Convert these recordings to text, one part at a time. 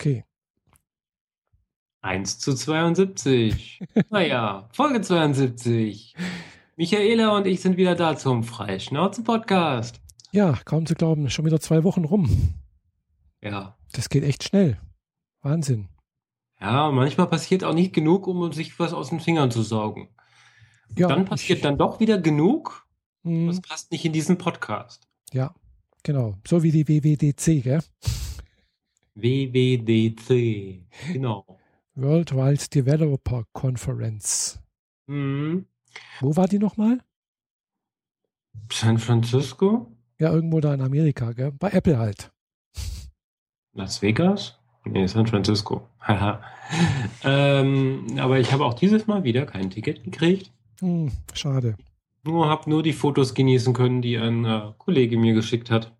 Okay. 1 zu 72. naja, Folge 72. Michaela und ich sind wieder da zum Freischnauzen-Podcast. Ja, kaum zu glauben, schon wieder zwei Wochen rum. Ja. Das geht echt schnell. Wahnsinn. Ja, manchmal passiert auch nicht genug, um sich was aus den Fingern zu saugen. Ja, dann passiert ich, dann doch wieder genug. Das passt nicht in diesen Podcast. ja, genau. So wie die WWDC, gell? WWDC. Genau. World Wide Developer Conference. Mhm. Wo war die nochmal? San Francisco? Ja, irgendwo da in Amerika, gell? Bei Apple halt. Las Vegas? Nee, San Francisco. Haha. ähm, aber ich habe auch dieses Mal wieder kein Ticket gekriegt. Hm, schade. Nur habe nur die Fotos genießen können, die ein äh, Kollege mir geschickt hat.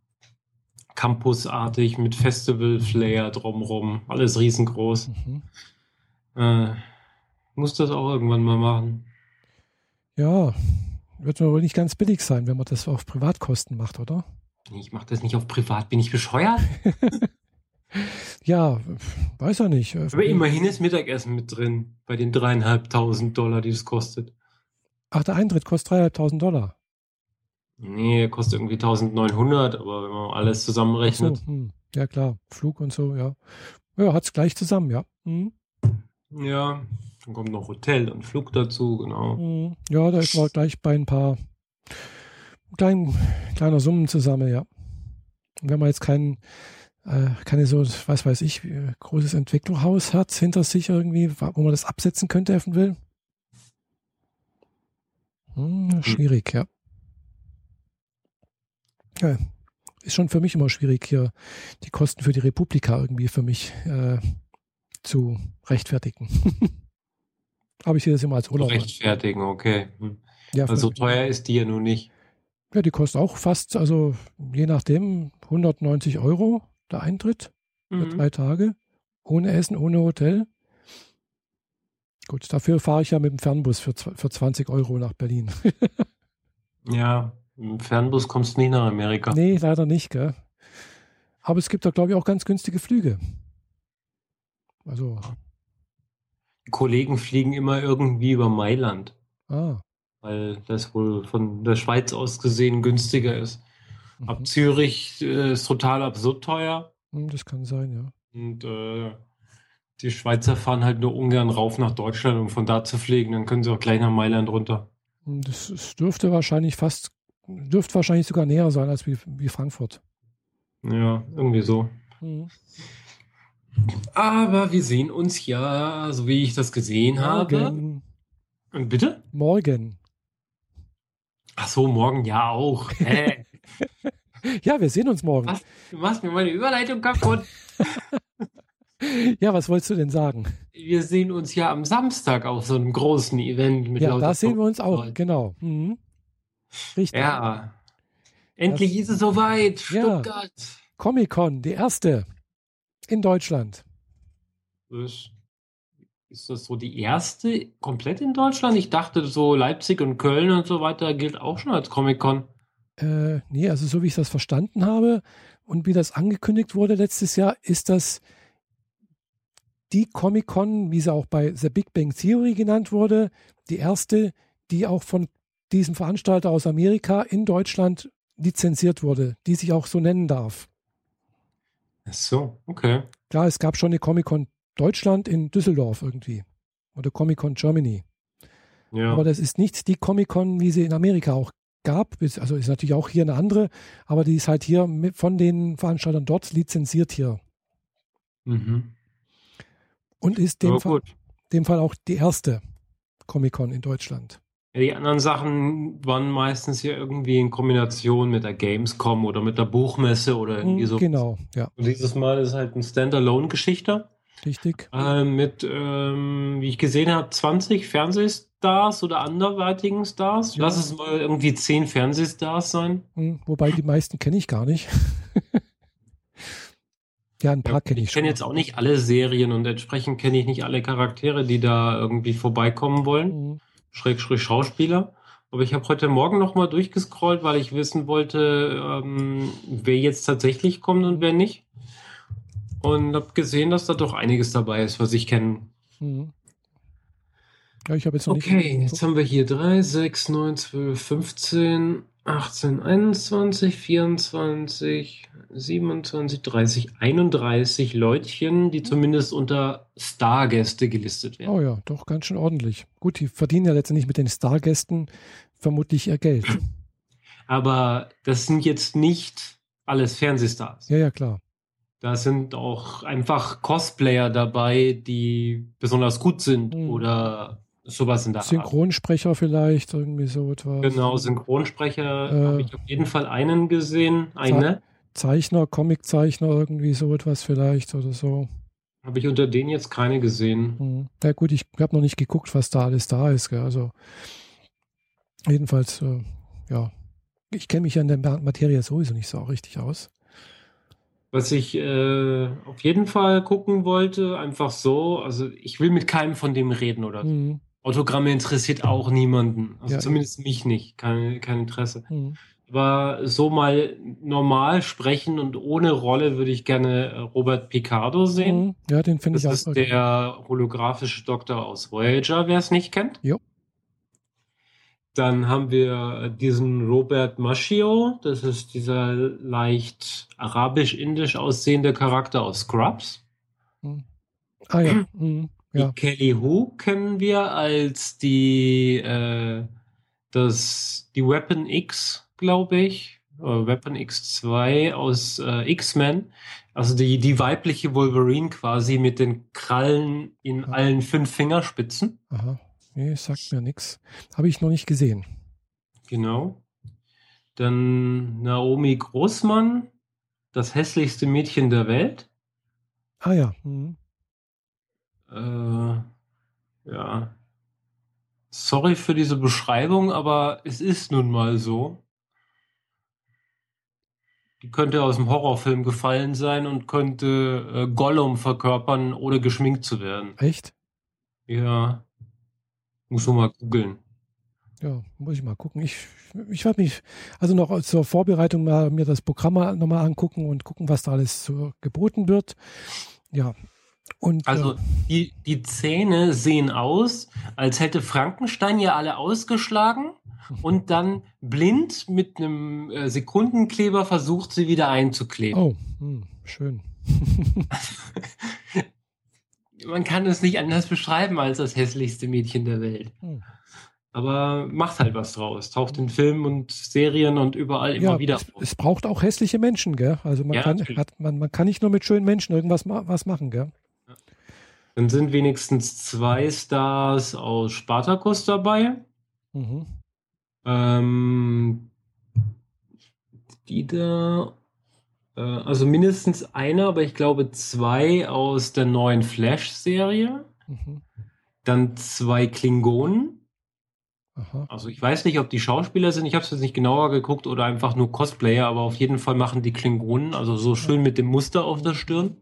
Campusartig mit Festival-Flair drumrum. Alles riesengroß. Mhm. Äh, muss das auch irgendwann mal machen. Ja, wird wohl nicht ganz billig sein, wenn man das auf Privatkosten macht, oder? Ich mache das nicht auf privat. Bin ich bescheuert? Ja, weiß er nicht. Aber immerhin ist Mittagessen mit drin. Bei den dreieinhalbtausend Dollar, die es kostet. Ach, der Eintritt kostet 3.500 Dollar. Nee, kostet irgendwie 1900, aber wenn man alles Ach so, zusammenrechnet. hm. Ja, klar. Flug und so, ja. Ja, hat's gleich zusammen, ja. Hm. Ja, dann kommt noch Hotel und Flug dazu, genau. Hm. Ja, da ist man gleich bei ein paar kleinen, kleiner Summen zusammen, ja. Und wenn man jetzt kein, äh, keine so, was weiß ich, äh, großes Entwicklungshaus hat hinter sich irgendwie, wo man das absetzen könnte, eventuell. Hm, schwierig, ja. Ja. Ist schon für mich immer schwierig, hier die Kosten für die Republika irgendwie für mich äh, zu rechtfertigen. Aber ich sehe das immer als Urlaub. an. Rechtfertigen, okay. Hm. Ja, Also für- teuer ist die ja nun nicht. Ja, die kostet auch fast, also je nachdem, 190 Euro der Eintritt für Mhm. drei Tage. Ohne Essen, ohne Hotel. Gut, dafür fahre ich ja mit dem Fernbus für, für 20 Euro nach Berlin. Ja, im Fernbus kommst du nicht nach Amerika. nee, leider nicht, gell? Aber es gibt da, glaube ich, auch ganz günstige Flüge. Also, Die Kollegen fliegen immer irgendwie über Mailand, ah. weil das wohl von der Schweiz aus gesehen günstiger ist. Ab Mhm. Zürich äh, ist total absurd teuer. Hm, Das kann sein, ja. Und äh, die Schweizer fahren halt nur ungern rauf nach Deutschland, um von da zu fliegen. Dann können sie auch gleich nach Mailand runter. Hm, das dürfte wahrscheinlich fast, dürfte wahrscheinlich sogar näher sein als wie, wie Frankfurt. Ja, irgendwie so. Hm. Aber wir sehen uns ja, so wie ich das gesehen habe. Morgen. Und bitte? Morgen. Ach so, morgen ja auch. Hä? Ja, wir sehen uns morgen. Was? Du machst mir meine Überleitung kaputt. Ja, was wolltest du denn sagen? Wir sehen uns ja am Samstag auf so einem großen Event mit Ja, lauter da sehen wir uns auch, genau. Mhm. Richtig. Ja. Endlich ist es soweit. Ja. Stuttgart. Comic-Con, die erste in Deutschland. Ist, ist das so die erste komplett in Deutschland? Ich dachte, so Leipzig und Köln und so weiter gilt auch schon als Comic-Con. Äh, nee, also so wie ich das verstanden habe und wie das angekündigt wurde letztes Jahr, ist das die Comic-Con, wie sie auch bei The Big Bang Theory genannt wurde, die erste, die auch von diesem Veranstalter aus Amerika in Deutschland lizenziert wurde, die sich auch so nennen darf. Ach so, okay. Klar, es gab schon eine Comic-Con Deutschland in Düsseldorf irgendwie. Oder Comic-Con Germany. Ja. Aber das ist nicht die Comic-Con, wie sie in Amerika auch gab. Also ist natürlich auch hier eine andere, aber die ist halt hier von den Veranstaltern dort lizenziert hier. mhm. Und ist dem, Fall, dem Fall auch die erste Comic-Con in Deutschland. Ja, die anderen Sachen waren meistens ja irgendwie in Kombination mit der Gamescom oder mit der Buchmesse oder irgendwie Hm, so. Genau, ja, Und dieses Mal ist halt eine Standalone-Geschichte richtig. äh, mit, ähm, wie ich gesehen habe, 20 Fernsehstars oder anderweitigen Stars. Ja. Lass es mal irgendwie 10 Fernsehstars sein. Hm, Wobei die meisten kenne ich gar nicht. ja, ein paar kenne ich, ich kenne jetzt auch nicht alle Serien und entsprechend kenne ich nicht alle Charaktere, die da irgendwie vorbeikommen wollen. Hm, Schrägstrich Schauspieler. Aber ich habe heute Morgen noch mal durchgescrollt, weil ich wissen wollte, ähm, wer jetzt tatsächlich kommt und wer nicht. und habe gesehen, dass da doch einiges dabei ist, was ich kenne. Mhm. Ja, ich habe jetzt noch okay, nicht. Okay, jetzt haben wir hier 3, 6, 9, 12, 15, 18, 21, 24, 27, 30, 31 Leutchen, die zumindest unter Stargäste gelistet werden. Oh ja, doch ganz schön ordentlich. Gut, die verdienen ja letztendlich mit den Stargästen vermutlich ihr Geld. Aber das sind jetzt nicht alles Fernsehstars. Ja, ja, klar. Da sind auch einfach Cosplayer dabei, die besonders gut sind mhm. oder sowas in der Synchronsprecher Art. vielleicht, irgendwie so etwas. Genau, Synchronsprecher äh, habe ich auf jeden Fall einen gesehen. Eine. Zeichner, Comiczeichner, irgendwie so etwas vielleicht oder so. Habe ich unter denen jetzt keine gesehen. Mhm. Ja gut, ich habe noch nicht geguckt, was da alles da ist. Gell? Also jedenfalls, äh, ja, ich kenne mich ja in der Materie sowieso nicht so richtig aus. Was ich äh, auf jeden Fall gucken wollte, einfach so, also ich will mit keinem von dem reden oder so. Mhm. Autogramme interessiert auch niemanden. Also ja, zumindest mich nicht. Kein, kein Interesse. Mhm. Aber so mal normal sprechen und ohne Rolle würde ich gerne äh, Robert Picardo sehen. Mhm. Ja, den finde ich auch. Das ist der holographische Doktor aus Voyager, wer es nicht kennt. Jo. Dann haben wir diesen Robert Maschio, das ist dieser leicht arabisch-indisch aussehende Charakter aus Scrubs. Mhm. Ah ja. Mhm. Ja. Die Kelly Hu kennen wir als die, äh, das, die Weapon X, glaube ich. Oder Weapon X2 aus äh, X-Men. Also die, die weibliche Wolverine quasi mit den Krallen in ja. allen fünf Fingerspitzen. Aha. Nee, sagt mir nichts. Habe ich noch nicht gesehen. Genau. Dann Naomi Großmann, das hässlichste Mädchen der Welt. Ah ja. Mhm. Äh, ja. Sorry für diese Beschreibung, aber es ist nun mal so. Die könnte aus dem Horrorfilm gefallen sein und könnte äh, Gollum verkörpern, ohne geschminkt zu werden. Echt? Ja. Muss man mal googeln. Ja, muss ich mal gucken. Ich, ich werde mich also noch zur Vorbereitung mal mir das Programm nochmal angucken und gucken, was da alles so geboten wird. Ja, und, also äh, die, die Zähne sehen aus, als hätte Frankenstein ja alle ausgeschlagen und dann blind mit einem äh, Sekundenkleber versucht, sie wieder einzukleben. Oh, hm, schön. Man kann es nicht anders beschreiben als das hässlichste Mädchen der Welt. Hm. Aber macht halt was draus. Taucht in Filmen und Serien und überall immer ja, wieder. Es, es, braucht auch hässliche Menschen, gell? Also man, ja, kann, hat, man, man kann nicht nur mit schönen Menschen irgendwas ma was machen, gell? Dann sind wenigstens zwei Stars aus Spartacus dabei. Mhm. Ähm, die da, äh, also mindestens einer, aber ich glaube zwei aus der neuen Flash-Serie. Mhm. Dann zwei Klingonen. Aha. Also ich weiß nicht, ob die Schauspieler sind, ich habe es jetzt nicht genauer geguckt oder einfach nur Cosplayer, aber auf jeden Fall machen die Klingonen, also so schön mit dem Muster auf der Stirn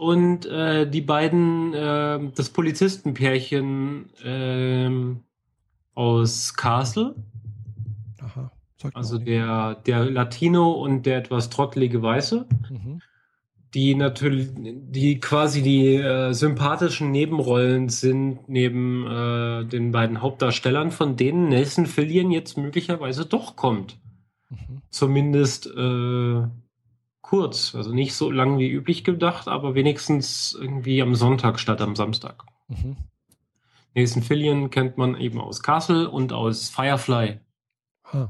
und äh, die beiden, äh, das Polizistenpärchen äh, aus Castle. Aha. Also der, der Latino und der etwas trottelige Weiße. Mhm. Die natürlich, die quasi die äh, sympathischen Nebenrollen sind neben äh, den beiden Hauptdarstellern, von denen Nelson Fillion jetzt möglicherweise doch kommt. Mhm. Zumindest äh, kurz, also nicht so lang wie üblich gedacht, aber wenigstens irgendwie am Sonntag statt am Samstag. Mhm. Nathan Fillion kennt man eben aus Castle und aus Firefly. Ah.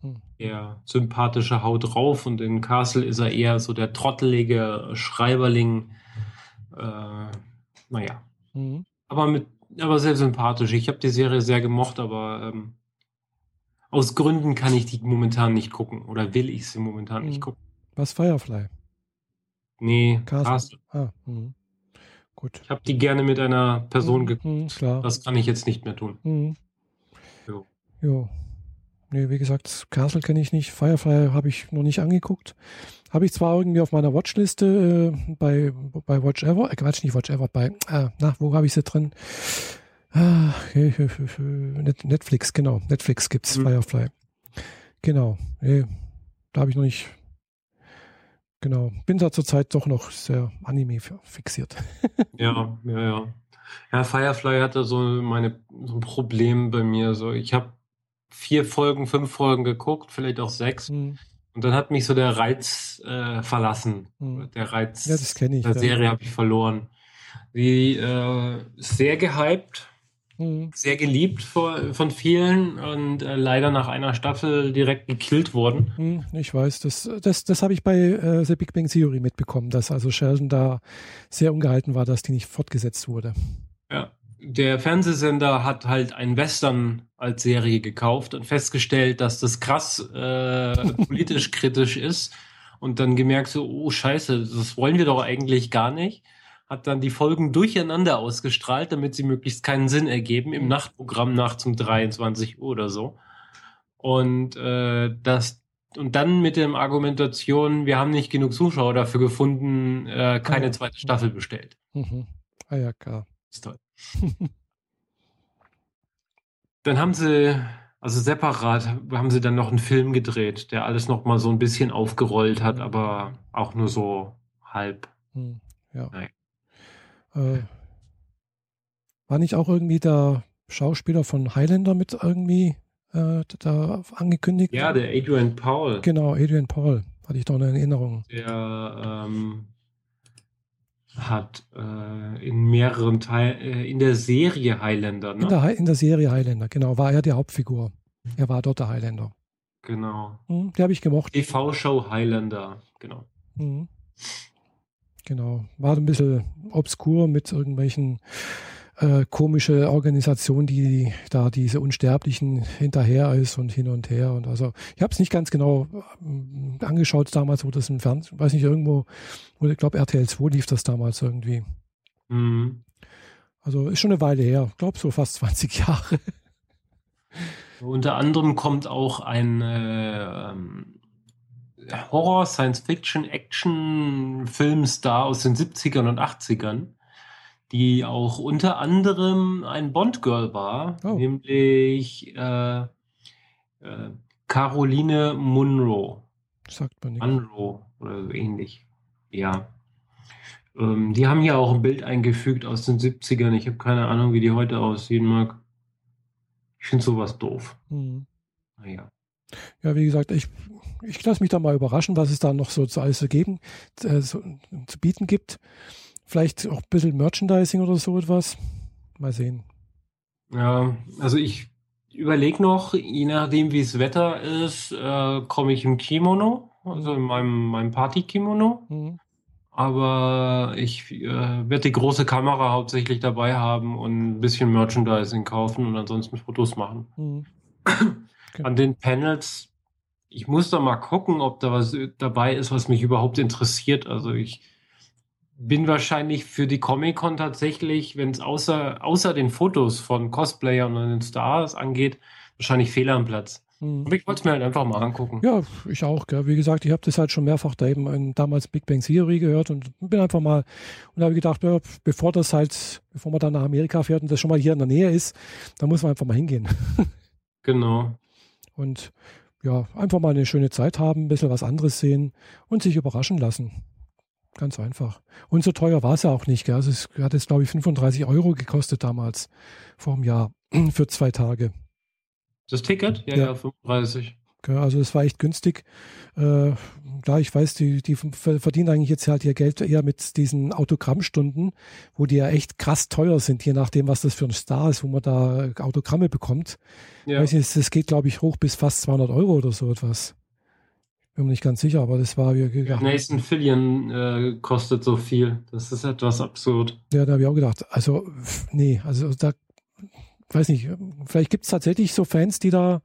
Hm. Der sympathische Haut drauf und in Castle ist er eher so der trottelige Schreiberling. Äh, naja. Mhm. Aber mit, aber sehr sympathisch. Ich habe die Serie sehr gemocht, aber ähm, aus Gründen kann ich die momentan nicht gucken oder will ich sie momentan hm. nicht gucken. Was Firefly? Nee, Castle. Ah, hm. Gut. Ich habe die gerne mit einer Person hm, geguckt. klar. Das kann ich jetzt nicht mehr tun. Hm. Jo. jo. Nee, wie gesagt, Castle kenne ich nicht. Firefly habe ich noch nicht angeguckt. Habe ich zwar irgendwie auf meiner Watchliste äh, bei, bei Watch Ever, äh, Quatsch, nicht Watch Ever, bei, äh, na, wo habe ich sie drin? Ah, Netflix, genau. Netflix gibt's mhm. Firefly. Genau. Nee, da habe ich noch nicht Genau. Bin da zurzeit doch noch sehr Anime fixiert. ja, ja, ja. Ja, Firefly hatte so meine so ein Problem bei mir. So, ich habe vier Folgen, fünf Folgen geguckt, vielleicht auch sechs. Mhm. Und dann hat mich so der Reiz äh, verlassen. Mhm. Der Reiz ja, ich, der Serie habe ich verloren. Die äh, sehr gehypt, mhm. sehr geliebt vor, von vielen und äh, leider nach einer Staffel direkt gekillt worden. Mhm, ich weiß, das, das, das habe ich bei äh, The Big Bang Theory mitbekommen, dass also Sheldon da sehr ungehalten war, dass die nicht fortgesetzt wurde. Ja, der Fernsehsender hat halt ein Western als Serie gekauft und festgestellt, dass das krass äh, politisch kritisch ist und dann gemerkt so, oh scheiße, das wollen wir doch eigentlich gar nicht. Hat dann die Folgen durcheinander ausgestrahlt, damit sie möglichst keinen Sinn ergeben im Nachtprogramm nachts um 23 Uhr oder so. Und äh, das und dann mit der Argumentation, wir haben nicht genug Zuschauer dafür gefunden, äh, keine zweite Staffel bestellt. Mhm. Ah ja, klar. Ist toll. dann haben sie, also separat, haben sie dann noch einen Film gedreht, der alles noch mal so ein bisschen aufgerollt hat, aber auch nur so halb. Ja. Äh, war nicht auch irgendwie der Schauspieler von Highlander mit irgendwie äh, da angekündigt? Ja, der Adrian Paul. Genau, Adrian Paul. Hatte ich doch eine Erinnerung. Der ähm, hat äh, in mehreren Teilen, äh, in der Serie Highlander, ne? In der, in der, Serie Highlander, genau, war er die Hauptfigur. Er war dort der Highlander. Genau. Hm, die habe ich gemocht. TV-Show Highlander, genau. Hm. Genau. War ein bisschen obskur mit irgendwelchen äh, komische Organisation, die da diese Unsterblichen hinterher ist und hin und her. Und also ich habe es nicht ganz genau äh, angeschaut damals, wo das im Fernsehen, weiß nicht, irgendwo, wo ich glaube RTL 2 lief das damals irgendwie. Mhm. Also ist schon eine Weile her, ich glaube so fast 20 Jahre. Unter anderem kommt auch ein äh, ähm, Horror, Science Fiction, Action Filmstar aus den 70ern und 80ern die auch unter anderem ein Bond-Girl war, oh. nämlich äh, äh, Caroline Munro. Sagt man nicht. Munro oder so ähnlich. Ja. Ähm, die haben hier auch ein Bild eingefügt aus den 70ern. Ich habe keine Ahnung, wie die heute aussehen mag. Ich finde sowas doof. Hm. Naja. Ja, wie gesagt, ich, ich lasse mich da mal überraschen, was es da noch so zu alles zu geben, äh, so, zu bieten gibt. Vielleicht auch ein bisschen Merchandising oder so etwas. Mal sehen. Ja, also ich überlege noch, je nachdem wie es Wetter ist, äh, komme ich im Kimono, also in meinem, meinem Party-Kimono. Mhm. Aber ich äh, werde die große Kamera hauptsächlich dabei haben und ein bisschen Merchandising kaufen und ansonsten Fotos machen. Mhm. Okay. An den Panels, ich muss da mal gucken, ob da was dabei ist, was mich überhaupt interessiert. Also ich bin wahrscheinlich für die Comic-Con tatsächlich, wenn es außer, außer den Fotos von Cosplayern und den Stars angeht, wahrscheinlich Fehler am Platz. Mhm. Aber ich wollte es mir halt einfach mal angucken. Ja, ich auch. Gell. Wie gesagt, ich habe das halt schon mehrfach da eben in, damals Big Bang Theory gehört und bin einfach mal und habe gedacht, ja, bevor das halt, bevor man dann nach Amerika fährt und das schon mal hier in der Nähe ist, dann muss man einfach mal hingehen. genau. Und ja, einfach mal eine schöne Zeit haben, ein bisschen was anderes sehen und sich überraschen lassen. Ganz einfach. Und so teuer war es ja auch nicht. Gell? Also es hat jetzt, glaube ich, 35 Euro gekostet damals, vor einem Jahr, für zwei Tage. Das Ticket? Ja, ja, ja 35. Also es war echt günstig. Äh, klar, ich weiß, die, die verdienen eigentlich jetzt halt ihr Geld eher mit diesen Autogrammstunden, wo die ja echt krass teuer sind, je nachdem, was das für ein Star ist, wo man da Autogramme bekommt. Ja. Weiß nicht, das geht, glaube ich, hoch bis fast 200 Euro oder so etwas. Bin mir nicht ganz sicher, aber das war wie gedacht. Nathan Fillion äh, kostet so viel. Das ist etwas absurd. Ja, da habe ich auch gedacht. Also, nee, also da, weiß nicht, vielleicht gibt es tatsächlich so Fans, die da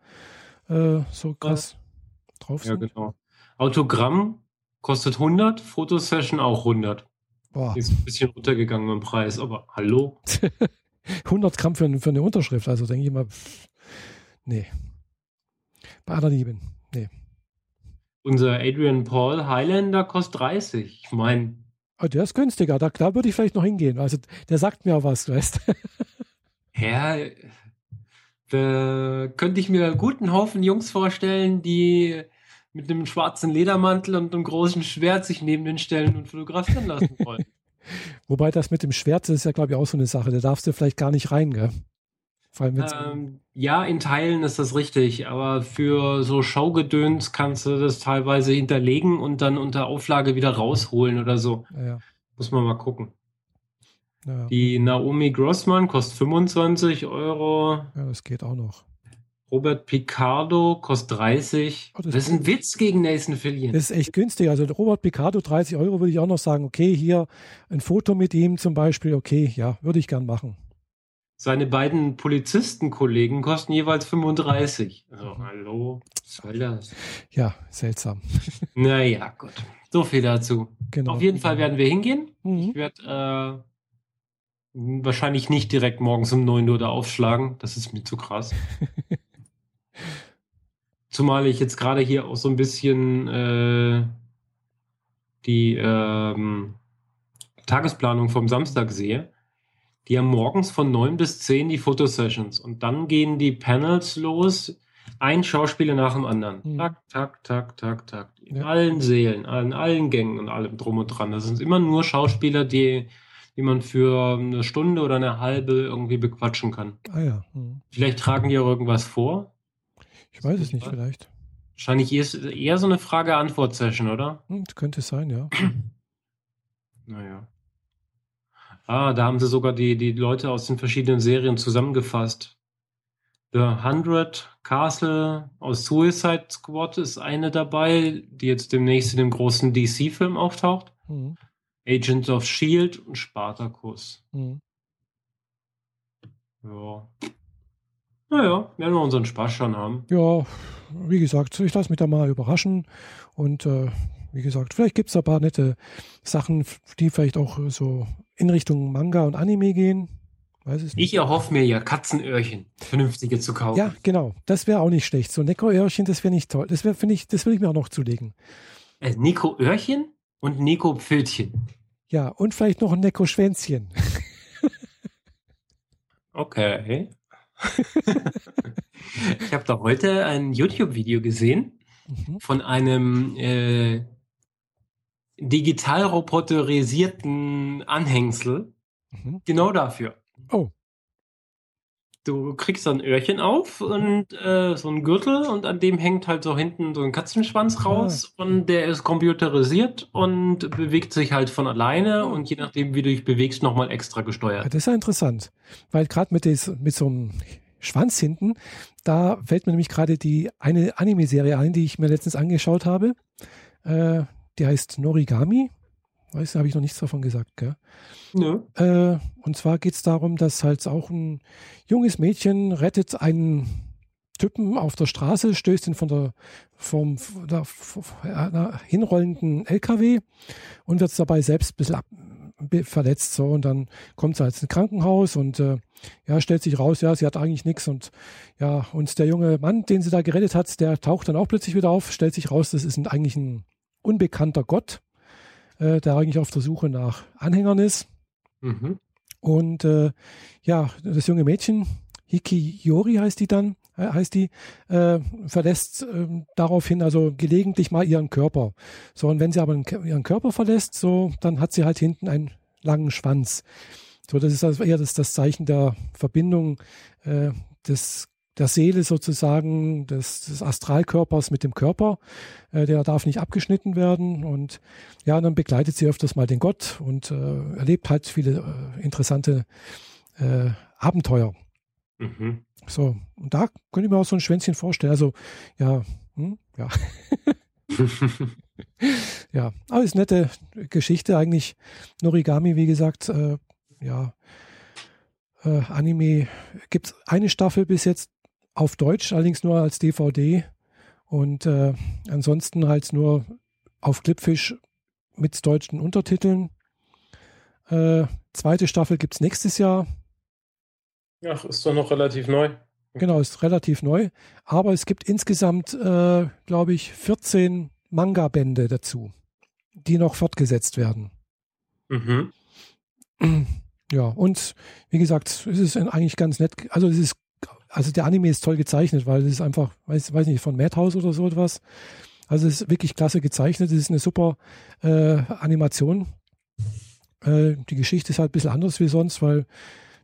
äh, so krass ja. drauf sind. Ja, genau. Autogramm kostet 100, Fotosession auch 100. Boah. Ist ein bisschen runtergegangen im Preis, aber hallo? 100 Gramm für, für eine Unterschrift, also denke ich mal, pff, nee. Bei aller Liebe, nee. Unser Adrian Paul Highlander kostet 30. Ich meine. Oh, der ist günstiger. Da, da würde ich vielleicht noch hingehen. Also der sagt mir auch was, weißt Ja, da könnte ich mir einen guten Haufen Jungs vorstellen, die mit einem schwarzen Ledermantel und einem großen Schwert sich neben den stellen und fotografieren lassen wollen. Wobei das mit dem Schwert ist ja, glaube ich, auch so eine Sache. Da darfst du vielleicht gar nicht rein, gell? Vor allem ähm, ja, in Teilen ist das richtig, aber für so Schaugedöns kannst du das teilweise hinterlegen und dann unter Auflage wieder rausholen oder so. Ja. Muss man mal gucken. Ja. Die Naomi Grossmann kostet 25 Euro. Ja, das geht auch noch. Robert Picardo kostet 30. Oh, das, das, ist ein Witz gegen Nathan Fillion. Das ist echt günstig. Also Robert Picardo 30 Euro würde ich auch noch sagen, okay, hier ein Foto mit ihm zum Beispiel, okay, ja, würde ich gern machen. Seine beiden Polizistenkollegen kosten jeweils 35. Also, hallo, was soll das? Ja, seltsam. Naja, gut. So viel dazu. Genau. Auf jeden Fall werden wir hingehen. Mhm. Ich werde äh, wahrscheinlich nicht direkt morgens um 9 Uhr da aufschlagen. Das ist mir zu krass. Zumal ich jetzt gerade hier auch so ein bisschen äh, die ähm, Tagesplanung vom Samstag sehe. Die haben morgens von 9 bis 10 die Fotosessions und dann gehen die Panels los. Ein Schauspieler nach dem anderen. Mhm. Tak, tak, tak, tak, tak. In ja. allen Seelen, in allen Gängen und allem drum und dran. Das sind immer nur Schauspieler, die die man für eine Stunde oder eine halbe irgendwie bequatschen kann. Ah ja. Hm. Vielleicht tragen die auch irgendwas vor. Ich weiß es nicht, vielleicht. Wahrscheinlich eher, eher so eine Frage-Antwort-Session, oder? Hm, könnte sein, ja. naja. Ah, da haben sie sogar die, die Leute aus den verschiedenen Serien zusammengefasst. The Hundred Castle aus Suicide Squad ist eine dabei, die jetzt demnächst in dem großen DC-Film auftaucht. Mhm. Agents of Shield und Spartacus. Mhm. Ja. Naja, werden wir unseren Spaß schon haben. Ja, wie gesagt, ich lasse mich da mal überraschen. Und äh, wie gesagt, vielleicht gibt es ein paar nette Sachen, die vielleicht auch so in Richtung Manga und Anime gehen. Weiß es nicht. Ich erhoffe mir ja Katzenöhrchen, vernünftige zu kaufen. Ja, genau. Das wäre auch nicht schlecht. So Neko-Öhrchen, das wäre nicht toll. Das wäre, finde ich, das will ich mir auch noch zulegen. Äh, Neko-Öhrchen und Neko-Pfötchen. Ja, und vielleicht noch ein Necko-Schwänzchen. okay. ich habe da heute ein YouTube-Video gesehen mhm. von einem äh, digital roboterisierten Anhängsel. Mhm. Genau dafür. Oh. Du kriegst so ein Öhrchen auf und äh, so ein Gürtel und an dem hängt halt so hinten so ein Katzenschwanz ah. raus ah. und der ist computerisiert und bewegt sich halt von alleine oh. und je nachdem, wie du dich bewegst, nochmal extra gesteuert. Ja, das ist ja interessant, weil gerade mit, mit so einem Schwanz hinten, da fällt mir nämlich gerade die eine Anime-Serie ein, die ich mir letztens angeschaut habe. Äh, die heißt Norigami. Weißt du, habe ich noch nichts davon gesagt, gell? Nö. Äh, und zwar geht es darum, dass halt auch ein junges Mädchen rettet einen Typen auf der Straße, stößt ihn von der vom der, der hinrollenden LKW und wird dabei selbst ein bisschen ab, verletzt so und dann kommt sie halt ins Krankenhaus und äh, ja stellt sich raus ja sie hat eigentlich nichts und ja und der junge Mann den sie da gerettet hat der taucht dann auch plötzlich wieder auf stellt sich raus das ist ein, eigentlich ein unbekannter Gott äh, der eigentlich auf der Suche nach Anhängern ist. Mhm. Und äh, ja, das junge Mädchen, Hikiyori heißt die dann, äh, heißt die, äh, verlässt äh, daraufhin also gelegentlich mal ihren Körper. So, und wenn sie aber ihren Körper verlässt, so, dann hat sie halt hinten einen langen Schwanz. So, das ist also eher das, das Zeichen der Verbindung äh, des der Seele sozusagen, des, des Astralkörpers mit dem Körper. Äh, der darf nicht abgeschnitten werden. Und ja, dann begleitet sie öfters mal den Gott und äh, erlebt halt viele äh, interessante äh, Abenteuer. Mhm. So, und da könnte ich mir auch so ein Schwänzchen vorstellen. Also, ja, hm, ja. ja, aber ist nette Geschichte eigentlich. Norigami, wie gesagt, äh, ja, äh, Anime gibt es eine Staffel bis jetzt auf Deutsch, allerdings nur als DVD und äh, ansonsten halt nur auf Clipfish mit deutschen Untertiteln. Äh, zweite Staffel gibt es nächstes Jahr. Ach, ist doch noch relativ neu. Genau, ist relativ neu. Aber es gibt insgesamt, äh, glaube ich, 14 Manga-Bände dazu, die noch fortgesetzt werden. Mhm. Ja, und wie gesagt, es ist eigentlich ganz nett. Also es ist also der Anime ist toll gezeichnet, weil es ist einfach, weiß, weiß nicht, von Madhouse oder so etwas. Also es ist wirklich klasse gezeichnet. Es ist eine super äh, Animation. Äh, die Geschichte ist halt ein bisschen anders wie sonst, weil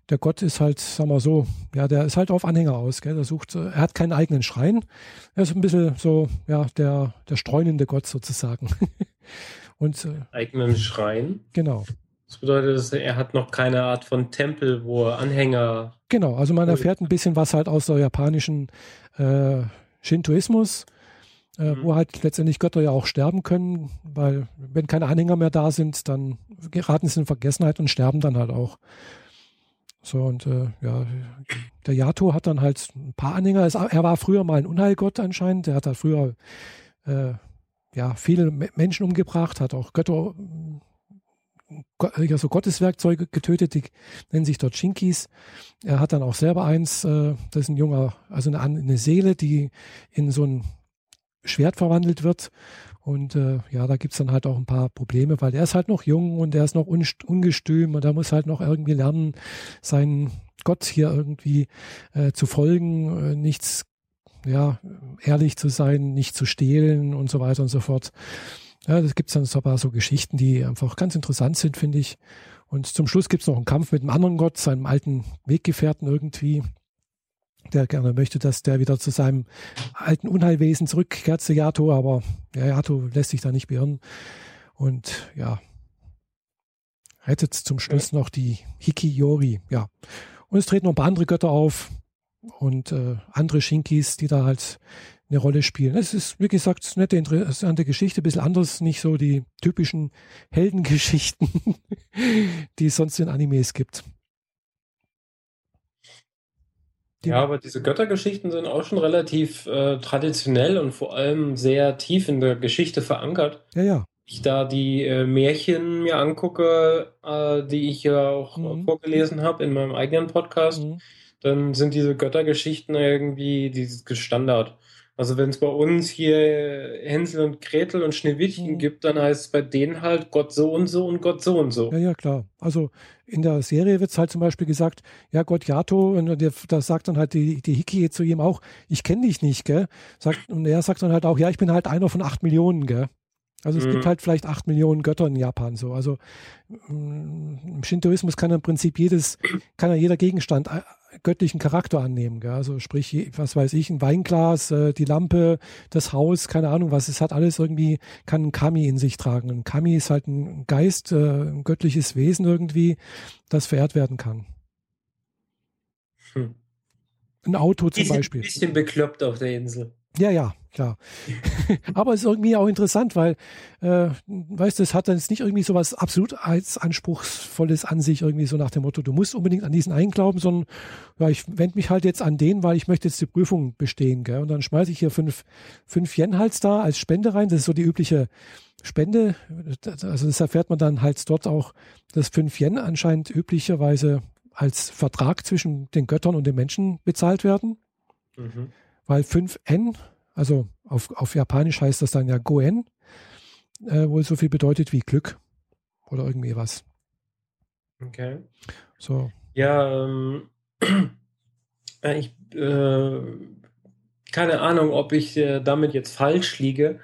der Gott ist halt, sagen wir so, ja, der ist halt auf Anhänger aus. Gell? Der sucht, er hat keinen eigenen Schrein. Er ist ein bisschen so, ja, der, der streunende Gott sozusagen. Und, äh, eigenen Schrein? Genau. Das bedeutet, er hat noch keine Art von Tempel, wo er Anhänger. Genau, also man erfährt ein bisschen was halt aus der japanischen äh, Shintoismus, äh, mhm. wo halt letztendlich Götter ja auch sterben können, weil wenn keine Anhänger mehr da sind, dann geraten sie in Vergessenheit und sterben dann halt auch. So, und äh, ja, der Yato hat dann halt ein paar Anhänger. Er war früher mal ein Unheilgott anscheinend. Er hat halt früher äh, ja, viele Menschen umgebracht, hat auch Götter also Gotteswerkzeuge getötet, die nennen sich dort Shinkis. Er hat dann auch selber eins, äh, das ist ein junger, also eine, eine Seele, die in so ein Schwert verwandelt wird. Und äh, ja, da gibt's dann halt auch ein paar Probleme, weil er ist halt noch jung und er ist noch un ungestüm und er muss halt noch irgendwie lernen, seinen Gott hier irgendwie äh, zu folgen, äh, nichts, ja, ehrlich zu sein, nicht zu stehlen und so weiter und so fort. Ja, das gibt dann so ein paar so Geschichten, die einfach ganz interessant sind, finde ich. Und zum Schluss gibt es noch einen Kampf mit einem anderen Gott, seinem alten Weggefährten irgendwie, der gerne möchte, dass der wieder zu seinem alten Unheilwesen zurückkehrt zu Yato, aber ja, Yato lässt sich da nicht beirren. Und ja, rettet zum Schluss noch die Hikiyori, ja. Und es treten noch ein paar andere Götter auf und äh, andere Shinkis, die da halt eine Rolle spielen. Es ist, wie gesagt, eine nette, interessante Geschichte, ein bisschen anders, nicht so die typischen Heldengeschichten, die es sonst in Animes gibt. Die ja, aber diese Göttergeschichten sind auch schon relativ äh, traditionell und vor allem sehr tief in der Geschichte verankert. Ja, ja. Ich da die äh, Märchen mir angucke, äh, die ich ja auch mhm. vorgelesen habe in meinem eigenen Podcast, mhm. dann sind diese Göttergeschichten irgendwie dieses Standard. Also wenn es bei uns hier Hänsel und Gretel und Schneewittchen mhm. gibt, dann heißt es bei denen halt Gott so und so und Gott so und so. Ja, ja, klar. Also in der Serie wird es halt zum Beispiel gesagt, ja, Gott Yato, und der, da sagt dann halt die, die Hiki zu ihm auch, ich kenne dich nicht, gell? Sagt, und er sagt dann halt auch, ja, ich bin halt einer von acht Millionen, gell? Also es mhm. gibt halt vielleicht acht Millionen Götter in Japan so. Also mm, im Shintoismus kann im Prinzip jedes, kann ja jeder Gegenstand göttlichen Charakter annehmen. Gell? Also sprich, was weiß ich, ein Weinglas, äh, die Lampe, das Haus, keine Ahnung was. Es hat alles irgendwie, kann ein Kami in sich tragen. Ein Kami ist halt ein Geist, äh, ein göttliches Wesen irgendwie, das verehrt werden kann. Hm. Ein Auto zum Beispiel. Ein bisschen bekloppt auf der Insel. Ja, ja, klar. Aber es ist irgendwie auch interessant, weil, äh, weißt du, es hat dann jetzt nicht irgendwie so was absolut als anspruchsvolles an sich, irgendwie so nach dem Motto, du musst unbedingt an diesen einen glauben, sondern ja, ich wende mich halt jetzt an den, weil ich möchte jetzt die Prüfung bestehen. Gell? Und dann schmeiße ich hier fünf, fünf Yen halt da als Spende rein. Das ist so die übliche Spende. Also das erfährt man dann halt dort auch, dass fünf Yen anscheinend üblicherweise als Vertrag zwischen den Göttern und den Menschen bezahlt werden. Mhm weil 5N, also auf, auf Japanisch heißt das dann ja Goen, äh, wohl so viel bedeutet wie Glück oder irgendwie was. Okay. So. Ja, ähm, ich, äh, keine Ahnung, ob ich äh, damit jetzt falsch liege,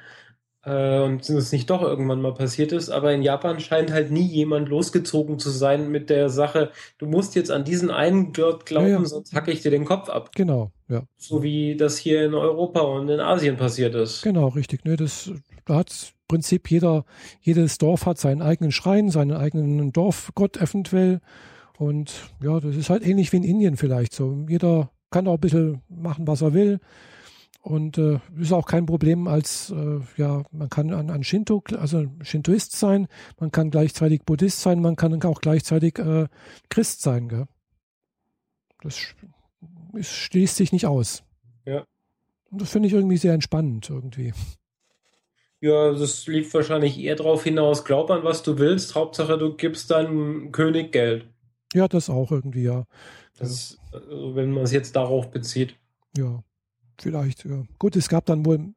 äh, und es nicht doch irgendwann mal passiert ist, aber in Japan scheint halt nie jemand losgezogen zu sein mit der Sache, du musst jetzt an diesen einen Gott glauben, ja, ja. sonst hacke ich dir den Kopf ab. Genau, ja. So wie das hier in Europa und in Asien passiert ist. Genau, richtig. Ne, das, da hat Prinzip jeder, jedes Dorf hat seinen eigenen Schrein, seinen eigenen Dorfgott eventuell. Und ja, das ist halt ähnlich wie in Indien vielleicht so. Jeder kann auch ein bisschen machen, was er will. Und äh, ist auch kein Problem als, äh, ja, man kann an, an Shinto, also Shintoist sein, man kann gleichzeitig Buddhist sein, man kann auch gleichzeitig äh, Christ sein, gell? Das ist, schließt sich nicht aus. Ja. Und das finde ich irgendwie sehr entspannend, irgendwie. Ja, das lief wahrscheinlich eher darauf hinaus, glaub an, was du willst, Hauptsache du gibst deinem König Geld. Ja, das auch irgendwie, ja. Das, also, wenn man es jetzt darauf bezieht. Ja. Vielleicht, ja. Gut, es gab dann wohl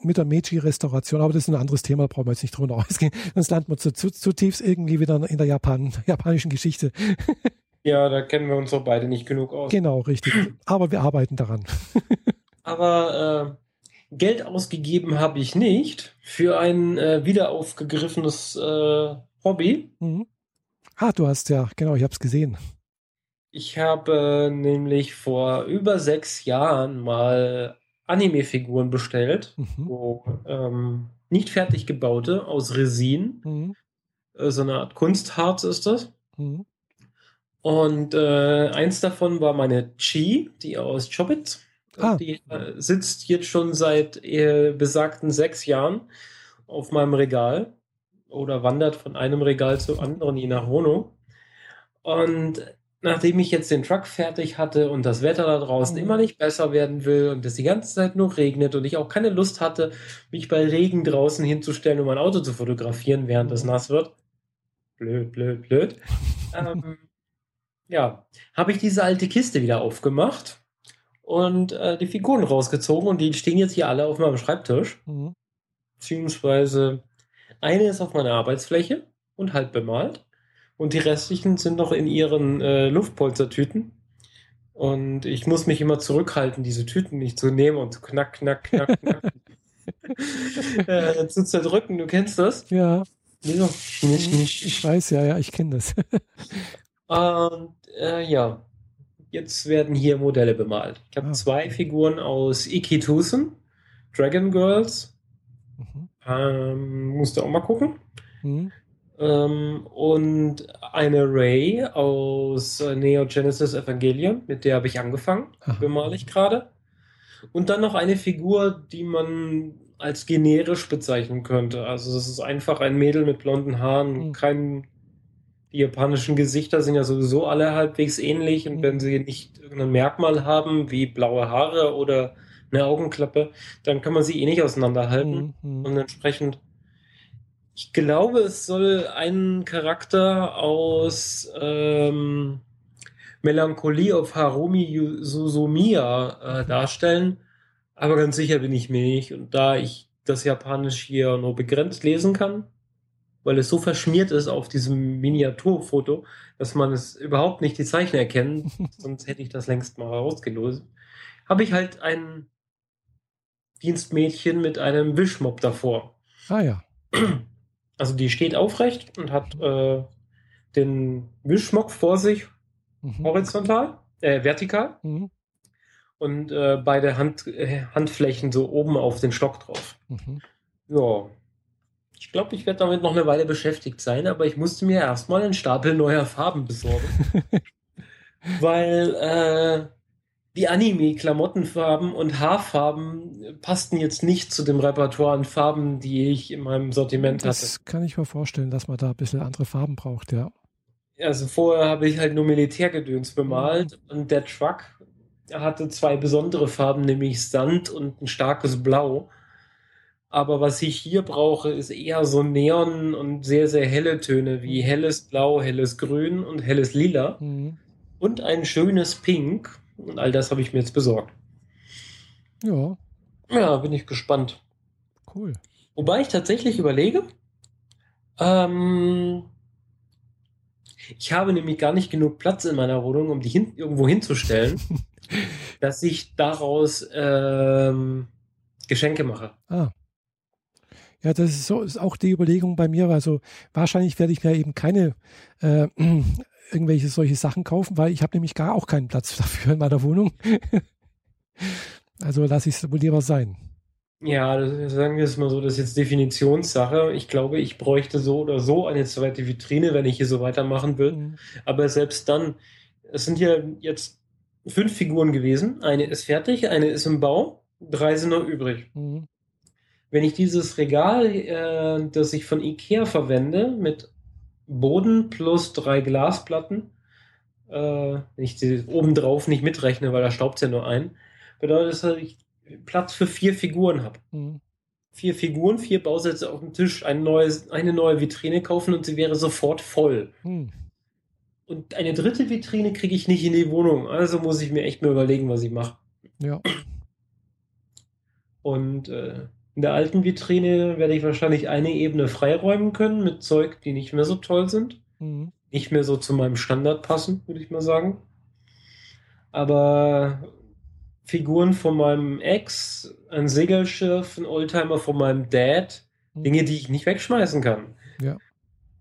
mit der Meiji-Restauration, aber das ist ein anderes Thema, da brauchen wir jetzt nicht drüber ausgehen. Sonst landen wir zu, zu, zutiefst irgendwie wieder in der Japan, japanischen Geschichte. Ja, da kennen wir uns doch beide nicht genug aus. Genau, richtig. Aber wir arbeiten daran. aber Geld ausgegeben habe ich nicht für ein äh, wieder aufgegriffenes äh, Hobby. Mhm. Ah, du hast ja, genau, ich habe es gesehen. Ich habe äh, nämlich vor über sechs Jahren mal Anime-Figuren bestellt, mhm. wo ähm, nicht fertig gebaute aus Resin. Mhm. Äh, so eine Art Kunstharz ist das. Mhm. Und äh, eins davon war meine Chi, die aus Chobit. Ah. Die äh, sitzt jetzt schon seit äh, besagten sechs Jahren auf meinem Regal oder wandert von einem Regal zu anderen, je nach Wohnung. Und nachdem ich jetzt den Truck fertig hatte und das Wetter da draußen mhm. immer nicht besser werden will und es die ganze Zeit nur regnet und ich auch keine Lust hatte, mich bei Regen draußen hinzustellen, um mein Auto zu fotografieren, während es mhm. nass wird. Blöd, blöd, blöd. ähm, ja, habe ich diese alte Kiste wieder aufgemacht und äh, die Figuren rausgezogen und die stehen jetzt hier alle auf meinem Schreibtisch. Mhm. Beziehungsweise eine ist auf meiner Arbeitsfläche und halb bemalt und die restlichen sind noch in ihren äh, Luftpolstertüten. Und ich muss mich immer zurückhalten, diese Tüten nicht zu nehmen und zu knack, knack, knack, knack äh, zu zerdrücken. Du kennst das? Ja. Wieso? Nicht, nicht. Ich weiß, ja, ja, ich kenne das. und äh, ja, jetzt werden hier Modelle bemalt. Ich habe ah. zwei Figuren aus Ikitusen, Dragon Girls. Mhm. Ähm, musst du auch mal gucken. Mhm. Ähm, und eine Ray aus äh, Neo Genesis Evangelion, mit der habe ich angefangen, bemale ich gerade. Und dann noch eine Figur, die man als generisch bezeichnen könnte. Also es ist einfach ein Mädel mit blonden Haaren, mhm. kein die japanischen Gesichter sind ja sowieso alle halbwegs ähnlich und mhm. wenn sie nicht irgendein Merkmal haben, wie blaue Haare oder eine Augenklappe, dann kann man sie eh nicht auseinanderhalten. Mhm. Und entsprechend ich glaube, es soll einen Charakter aus ähm, Melancholie auf Harumi Suzumiya äh, darstellen, aber ganz sicher bin ich mir nicht. Und da ich das Japanisch hier nur begrenzt lesen kann, weil es so verschmiert ist auf diesem Miniaturfoto, dass man es überhaupt nicht die Zeichen erkennt, sonst hätte ich das längst mal rausgelost, habe ich halt ein Dienstmädchen mit einem Wischmob davor. Ah ja. Also die steht aufrecht und hat äh, den Wischmock vor sich mhm. horizontal, äh, vertikal. Mhm. Und äh, beide Hand, äh, Handflächen so oben auf den Stock drauf. Mhm. Ja. Ich glaube, ich werde damit noch eine Weile beschäftigt sein, aber ich musste mir erstmal einen Stapel neuer Farben besorgen. weil äh, die Anime-Klamottenfarben und Haarfarben passten jetzt nicht zu dem Repertoire an Farben, die ich in meinem Sortiment das hatte. Das kann ich mir vorstellen, dass man da ein bisschen andere Farben braucht, ja. Also vorher habe ich halt nur Militärgedöns bemalt mhm. und der Truck hatte zwei besondere Farben, nämlich Sand und ein starkes Blau. Aber was ich hier brauche, ist eher so Neon und sehr, sehr helle Töne wie mhm. helles Blau, helles Grün und helles Lila. Mhm. Und ein schönes Pink und all das habe ich mir jetzt besorgt. Ja. Ja, bin ich gespannt. Cool. Wobei ich tatsächlich überlege, ähm, ich habe nämlich gar nicht genug Platz in meiner Wohnung, um die hin, irgendwo hinzustellen, dass ich daraus ähm, Geschenke mache. Ah. Ja, das ist so ist auch die Überlegung bei mir. Also wahrscheinlich werde ich mir eben keine äh, irgendwelche solche Sachen kaufen, weil ich habe nämlich gar auch keinen Platz dafür in meiner Wohnung. also lasse ich es wohl lieber sein. Ja, das, sagen wir es mal so, das ist jetzt Definitionssache. Ich glaube, ich bräuchte so oder so eine zweite Vitrine, wenn ich hier so weitermachen will. Mhm. Aber selbst dann, es sind ja jetzt fünf Figuren gewesen. Eine ist fertig, eine ist im Bau, drei sind noch übrig. Mhm. Wenn ich dieses Regal, äh, das ich von Ikea verwende, mit Boden plus drei Glasplatten. Äh, wenn ich die obendrauf nicht mitrechne, weil da staubt ja nur ein, bedeutet das, dass ich Platz für vier Figuren habe. Mhm. Vier Figuren, vier Bausätze auf dem Tisch, ein neues, eine neue Vitrine kaufen und sie wäre sofort voll. Mhm. Und eine dritte Vitrine kriege ich nicht in die Wohnung. Also muss ich mir echt mal überlegen, was ich mache. Ja. Und äh, in der alten Vitrine werde ich wahrscheinlich eine Ebene freiräumen können mit Zeug, die nicht mehr so toll sind. Mhm. Nicht mehr so zu meinem Standard passen, würde ich mal sagen. Aber Figuren von meinem Ex, ein Segelschiff, ein Oldtimer von meinem Dad. Mhm. Dinge, die ich nicht wegschmeißen kann. Ja.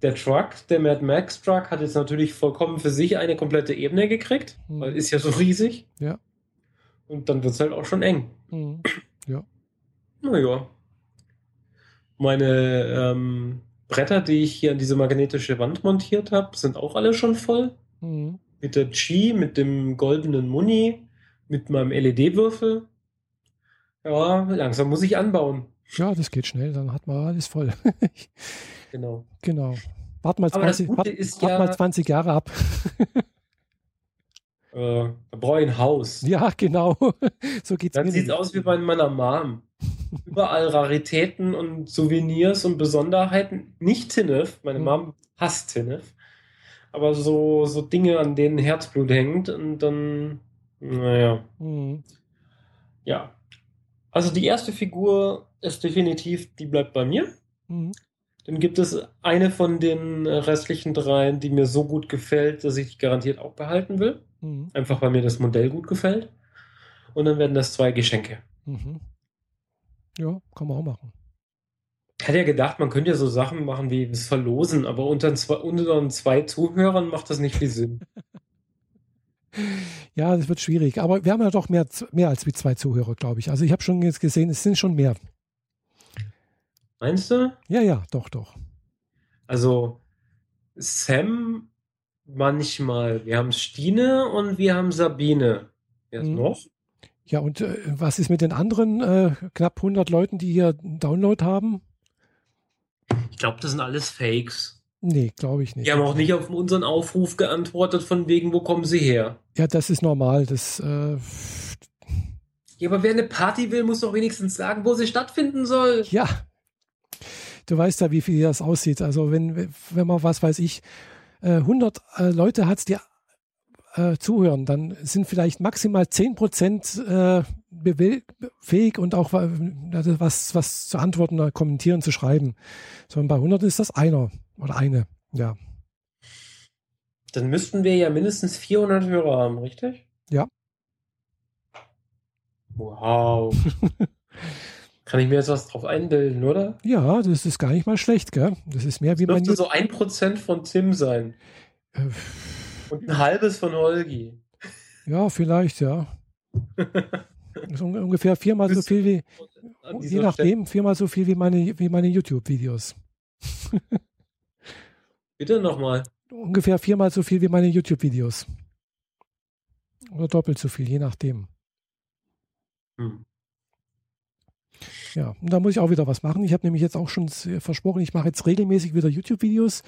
Der Truck, der Mad Max Truck, hat jetzt natürlich vollkommen für sich eine komplette Ebene gekriegt, mhm. weil ist ja so riesig. Ja. Und dann wird es halt auch schon eng. Mhm. Ja. Naja. Meine ähm, Bretter, die ich hier an diese magnetische Wand montiert habe, sind auch alle schon voll. Mhm. Mit der G, mit dem goldenen Muni, mit meinem LED-Würfel. Ja, langsam muss ich anbauen. Ja, das geht schnell, dann hat man alles voll. genau. Genau. Wart mal 20, wart, wart mal 20 Jahre ab. Äh, da brauche ich ein Haus. Ja, genau. so geht's Dann sieht es aus wie bei meiner Mom. Überall Raritäten und Souvenirs und Besonderheiten. Nicht Tinnef. Meine mhm. Mom hasst Tinnef. Aber so, so Dinge, an denen Herzblut hängt und dann, naja. Mhm. Ja. Also die erste Figur ist definitiv, die bleibt bei mir. Mhm. Dann gibt es eine von den restlichen dreien, die mir so gut gefällt, dass ich die garantiert auch behalten will. Mhm. Einfach weil mir das Modell gut gefällt. Und dann werden das zwei Geschenke. Mhm. Ja, kann man auch machen. Ich hatte ja gedacht, man könnte ja so Sachen machen wie das Verlosen, aber unter zwei, unter zwei Zuhörern macht das nicht viel Sinn. ja, das wird schwierig. Aber wir haben ja doch mehr, mehr als wie zwei Zuhörer, glaube ich. Also ich habe schon jetzt gesehen, es sind schon mehr. Meinst du? Ja, ja, doch, doch. Also Sam manchmal. Wir haben Stine und wir haben Sabine. Wer ist mhm. noch? Ja, und äh, was ist mit den anderen äh, knapp 100 Leuten, die hier einen Download haben? Ich glaube, das sind alles Fakes. Nee, glaube ich nicht. Die haben auch nicht auf unseren Aufruf geantwortet, von wegen, wo kommen sie her? Ja, das ist normal. Das, äh, ja, aber wer eine Party will, muss doch wenigstens sagen, wo sie stattfinden soll. Ja. Du weißt ja, wie viel das aussieht. Also, wenn, wenn man, was weiß ich, 100 äh, äh, Leute hat, die äh, zuhören, dann sind vielleicht maximal 10 Prozent äh, fähig und auch also was, was zu antworten, kommentieren, zu schreiben. Sondern bei 100 ist das einer oder eine, ja. Dann müssten wir ja mindestens 400 Hörer haben, richtig? Ja. Wow. Kann ich mir jetzt was drauf einbilden, oder? Ja, das ist gar nicht mal schlecht, gell? Das ist mehr wie das man. Dürfte so ein Prozent von Tim sein. Äh, Und ein halbes von Holgi. Ja, vielleicht, ja. Das ist ungefähr viermal so viel wie, je nachdem, viermal so viel wie meine, wie meine YouTube-Videos. Bitte nochmal. Ungefähr viermal so viel wie meine YouTube-Videos. Oder doppelt so viel, je nachdem. Hm. Ja, und da muss ich auch wieder was machen. Ich habe nämlich jetzt auch schon versprochen, ich mache jetzt regelmäßig wieder YouTube-Videos.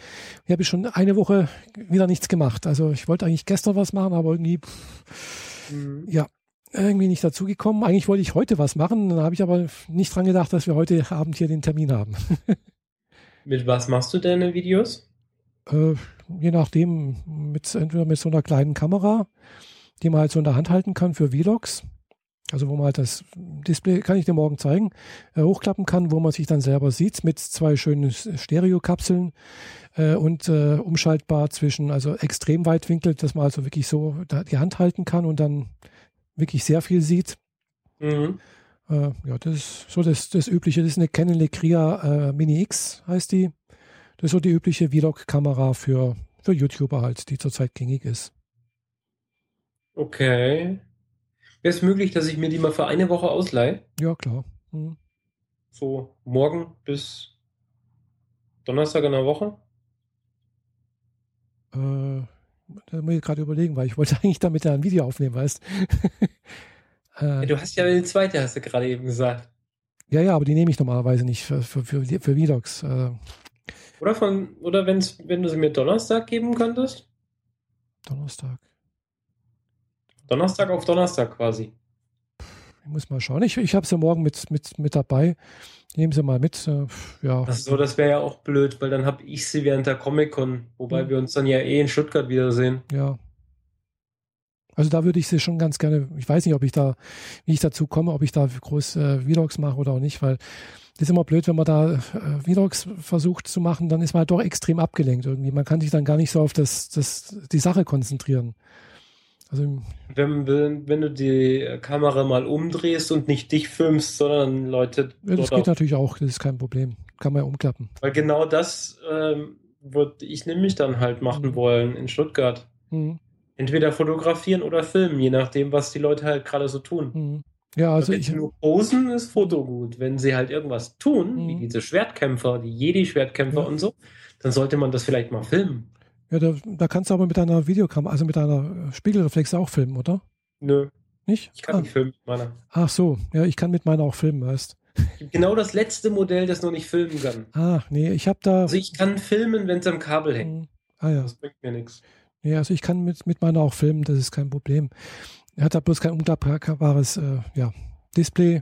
Ich habe schon eine Woche wieder nichts gemacht. Also ich wollte eigentlich gestern was machen, aber irgendwie, pff, mhm. ja, irgendwie nicht dazu gekommen. Eigentlich wollte ich heute was machen, dann habe ich aber nicht dran gedacht, dass wir heute Abend hier den Termin haben. mit was machst du deine Videos? Äh, je nachdem, mit, entweder mit so einer kleinen Kamera, die man halt so in der Hand halten kann für Vlogs also wo man halt das Display, kann ich dir morgen zeigen, äh, hochklappen kann, wo man sich dann selber sieht mit zwei schönen Stereokapseln äh, und äh, umschaltbar zwischen, also extrem Weitwinkel, dass man also wirklich so die Hand halten kann und dann wirklich sehr viel sieht. Mhm. Äh, ja, das ist so das, das Übliche. Das ist eine Canon Lecria äh, Mini X, heißt die. Das ist so die übliche Vlog-Kamera für, für YouTuber halt, die zurzeit gängig ist. Okay. Wäre es möglich, dass ich mir die mal für eine Woche ausleihe? Ja, klar. Mhm. So morgen bis Donnerstag in der Woche? Äh, da muss ich gerade überlegen, weil ich wollte eigentlich damit ja ein Video aufnehmen, weißt äh, ja, Du hast ja eine zweite, hast du gerade eben gesagt. Ja, ja, aber die nehme ich normalerweise nicht für, für, für, für Vlogs. Äh, oder von, oder wenn's, wenn du sie mir Donnerstag geben könntest? Donnerstag. Donnerstag auf Donnerstag quasi. Ich muss mal schauen. Ich, ich habe sie morgen mit, mit, mit dabei. Nehmen Sie mal mit. Äh, ja. Ach so, das wäre ja auch blöd, weil dann habe ich sie während der Comic-Con, wobei mhm. wir uns dann ja eh in Stuttgart wiedersehen. Ja. Also da würde ich sie schon ganz gerne, ich weiß nicht, ob ich da, wie ich dazu komme, ob ich da groß äh, Vlogs mache oder auch nicht, weil das ist immer blöd, wenn man da äh, Vlogs versucht zu machen, dann ist man halt doch extrem abgelenkt irgendwie. Man kann sich dann gar nicht so auf das, das, die Sache konzentrieren. Also wenn, wenn, wenn du die Kamera mal umdrehst und nicht dich filmst, sondern Leute. Ja, das geht natürlich auch, das ist kein Problem. Kann man ja umklappen. Weil genau das ähm, würde ich nämlich dann halt machen mhm. wollen in Stuttgart. Mhm. Entweder fotografieren oder filmen, je nachdem, was die Leute halt gerade so tun. Mhm. Ja, also wenn ich. nur posen ist Foto gut. Wenn sie halt irgendwas tun, wie mhm. diese Schwertkämpfer, die Jedi-Schwertkämpfer und so, dann sollte man das vielleicht mal filmen. Ja, da, da kannst du aber mit deiner Videokamera, also mit deiner Spiegelreflex auch filmen, oder? Nö. Nicht? Ich kann ah. nicht filmen mit meiner. Ach so, ja, ich kann mit meiner auch filmen, weißt Genau das letzte Modell, das noch nicht filmen kann. Ah, nee, ich habe da. Also ich kann filmen, wenn es am Kabel hängt. Hm. Ah ja. Das bringt mir nichts. Nee, also ich kann mit, mit meiner auch filmen, das ist kein Problem. Er hat da bloß kein unklappbares äh, ja, Display.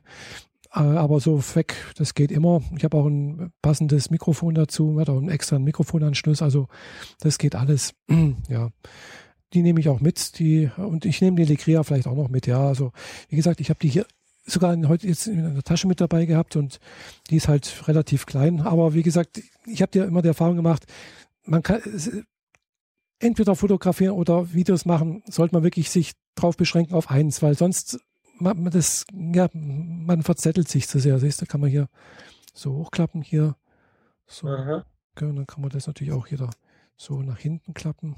Äh, aber so weg, das geht immer. Ich habe auch ein passendes Mikrofon dazu, hat auch einen extra Mikrofonanschluss, also das geht alles. ja. Die nehme ich auch mit, die, und ich nehme die Legria vielleicht auch noch mit, ja. Also, wie gesagt, ich habe die hier sogar heute jetzt in der Tasche mit dabei gehabt und die ist halt relativ klein. Aber wie gesagt, ich habe ja immer die Erfahrung gemacht, man kann entweder fotografieren oder Videos machen, sollte man wirklich sich drauf beschränken auf eins, weil sonst man, das, ja, man verzettelt sich zu sehr. Siehst du, kann man hier so hochklappen hier. So. Aha. Okay, und dann kann man das natürlich auch hier da so nach hinten klappen,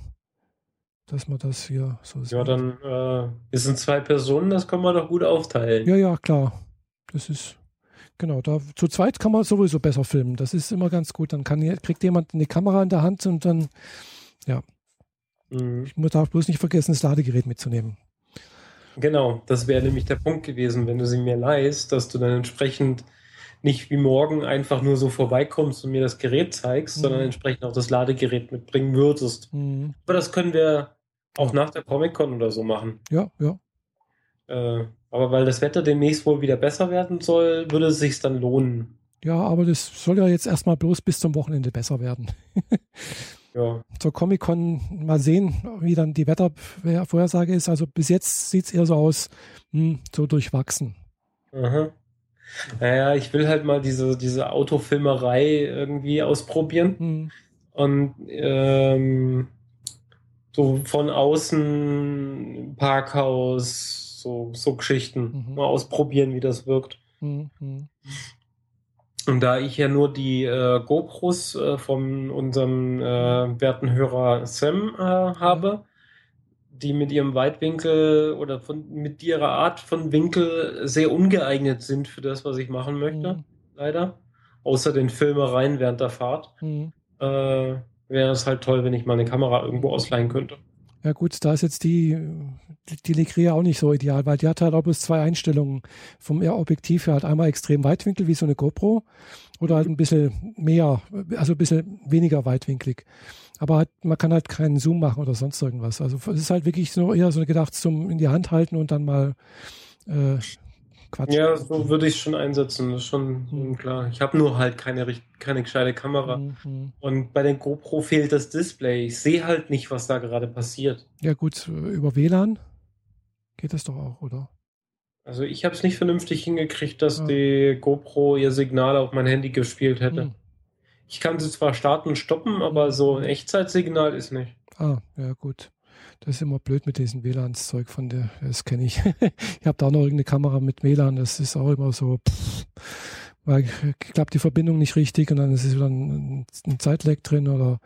dass man das hier so sieht. Ja, dann äh, wir sind zwei Personen, das kann man doch gut aufteilen. Ja, ja, klar. Das ist genau, da zu zweit kann man sowieso besser filmen. Das ist immer ganz gut. Dann kann, kriegt jemand eine Kamera in der Hand und dann, ja. Mhm. Ich muss darf bloß nicht vergessen, das Ladegerät mitzunehmen. Genau, das wäre nämlich der Punkt gewesen, wenn du sie mir leihst, dass du dann entsprechend nicht wie morgen einfach nur so vorbeikommst und mir das Gerät zeigst, mhm. sondern entsprechend auch das Ladegerät mitbringen würdest. Mhm. Aber das können wir auch nach der Comic-Con oder so machen. Ja, ja. Äh, aber weil das Wetter demnächst wohl wieder besser werden soll, würde es sich dann lohnen. Ja, aber das soll ja jetzt erstmal bloß bis zum Wochenende besser werden. ja. Zur Comic-Con mal sehen, wie dann die Wettervorhersage ist. Also bis jetzt sieht es eher so aus, hm, so durchwachsen. Aha. Naja, ich will halt mal diese, diese Autofilmerei irgendwie ausprobieren. Hm. Und ähm, so von außen Parkhaus, so, so Geschichten. Mhm. Mal ausprobieren, wie das wirkt. Mhm. Und da ich ja nur die äh, GoPros äh, von unserem äh, werten Hörer Sam äh, habe, die mit ihrem Weitwinkel oder von, mit ihrer Art von Winkel sehr ungeeignet sind für das, was ich machen möchte, mhm. leider. Außer den Filmereien während der Fahrt. Mhm. Äh, wäre es halt toll, wenn ich meine Kamera irgendwo ausleihen könnte. Ja gut, da ist jetzt die, die Legria auch nicht so ideal, weil die hat halt auch bloß zwei Einstellungen vom Objektiv her. Halt einmal extrem Weitwinkel wie so eine GoPro oder halt ein bisschen mehr, also ein bisschen weniger weitwinklig. Aber halt, man kann halt keinen Zoom machen oder sonst irgendwas. Also es ist halt wirklich so eher so gedacht zum in die Hand halten und dann mal äh, Quatsch. Ja, so würde ich schon einsetzen, das ist schon mhm. klar. Ich habe nur halt keine, keine gescheite Kamera. Mhm. Und bei den GoPro fehlt das Display. Ich sehe halt nicht, was da gerade passiert. Ja, gut, über WLAN geht das doch auch, oder? Also ich habe es nicht vernünftig hingekriegt, dass ja. die GoPro ihr Signal auf mein Handy gespielt hätte. Mhm. Ich kann sie zwar starten und stoppen, aber so ein Echtzeitsignal ist nicht. Ah, ja, gut. Das ist immer blöd mit diesem WLAN-Zeug von der, das kenne ich. ich habe da auch noch irgendeine Kamera mit WLAN, das ist auch immer so, pff, weil klappt die Verbindung nicht richtig und dann ist wieder ein, ein Zeitleck drin oder,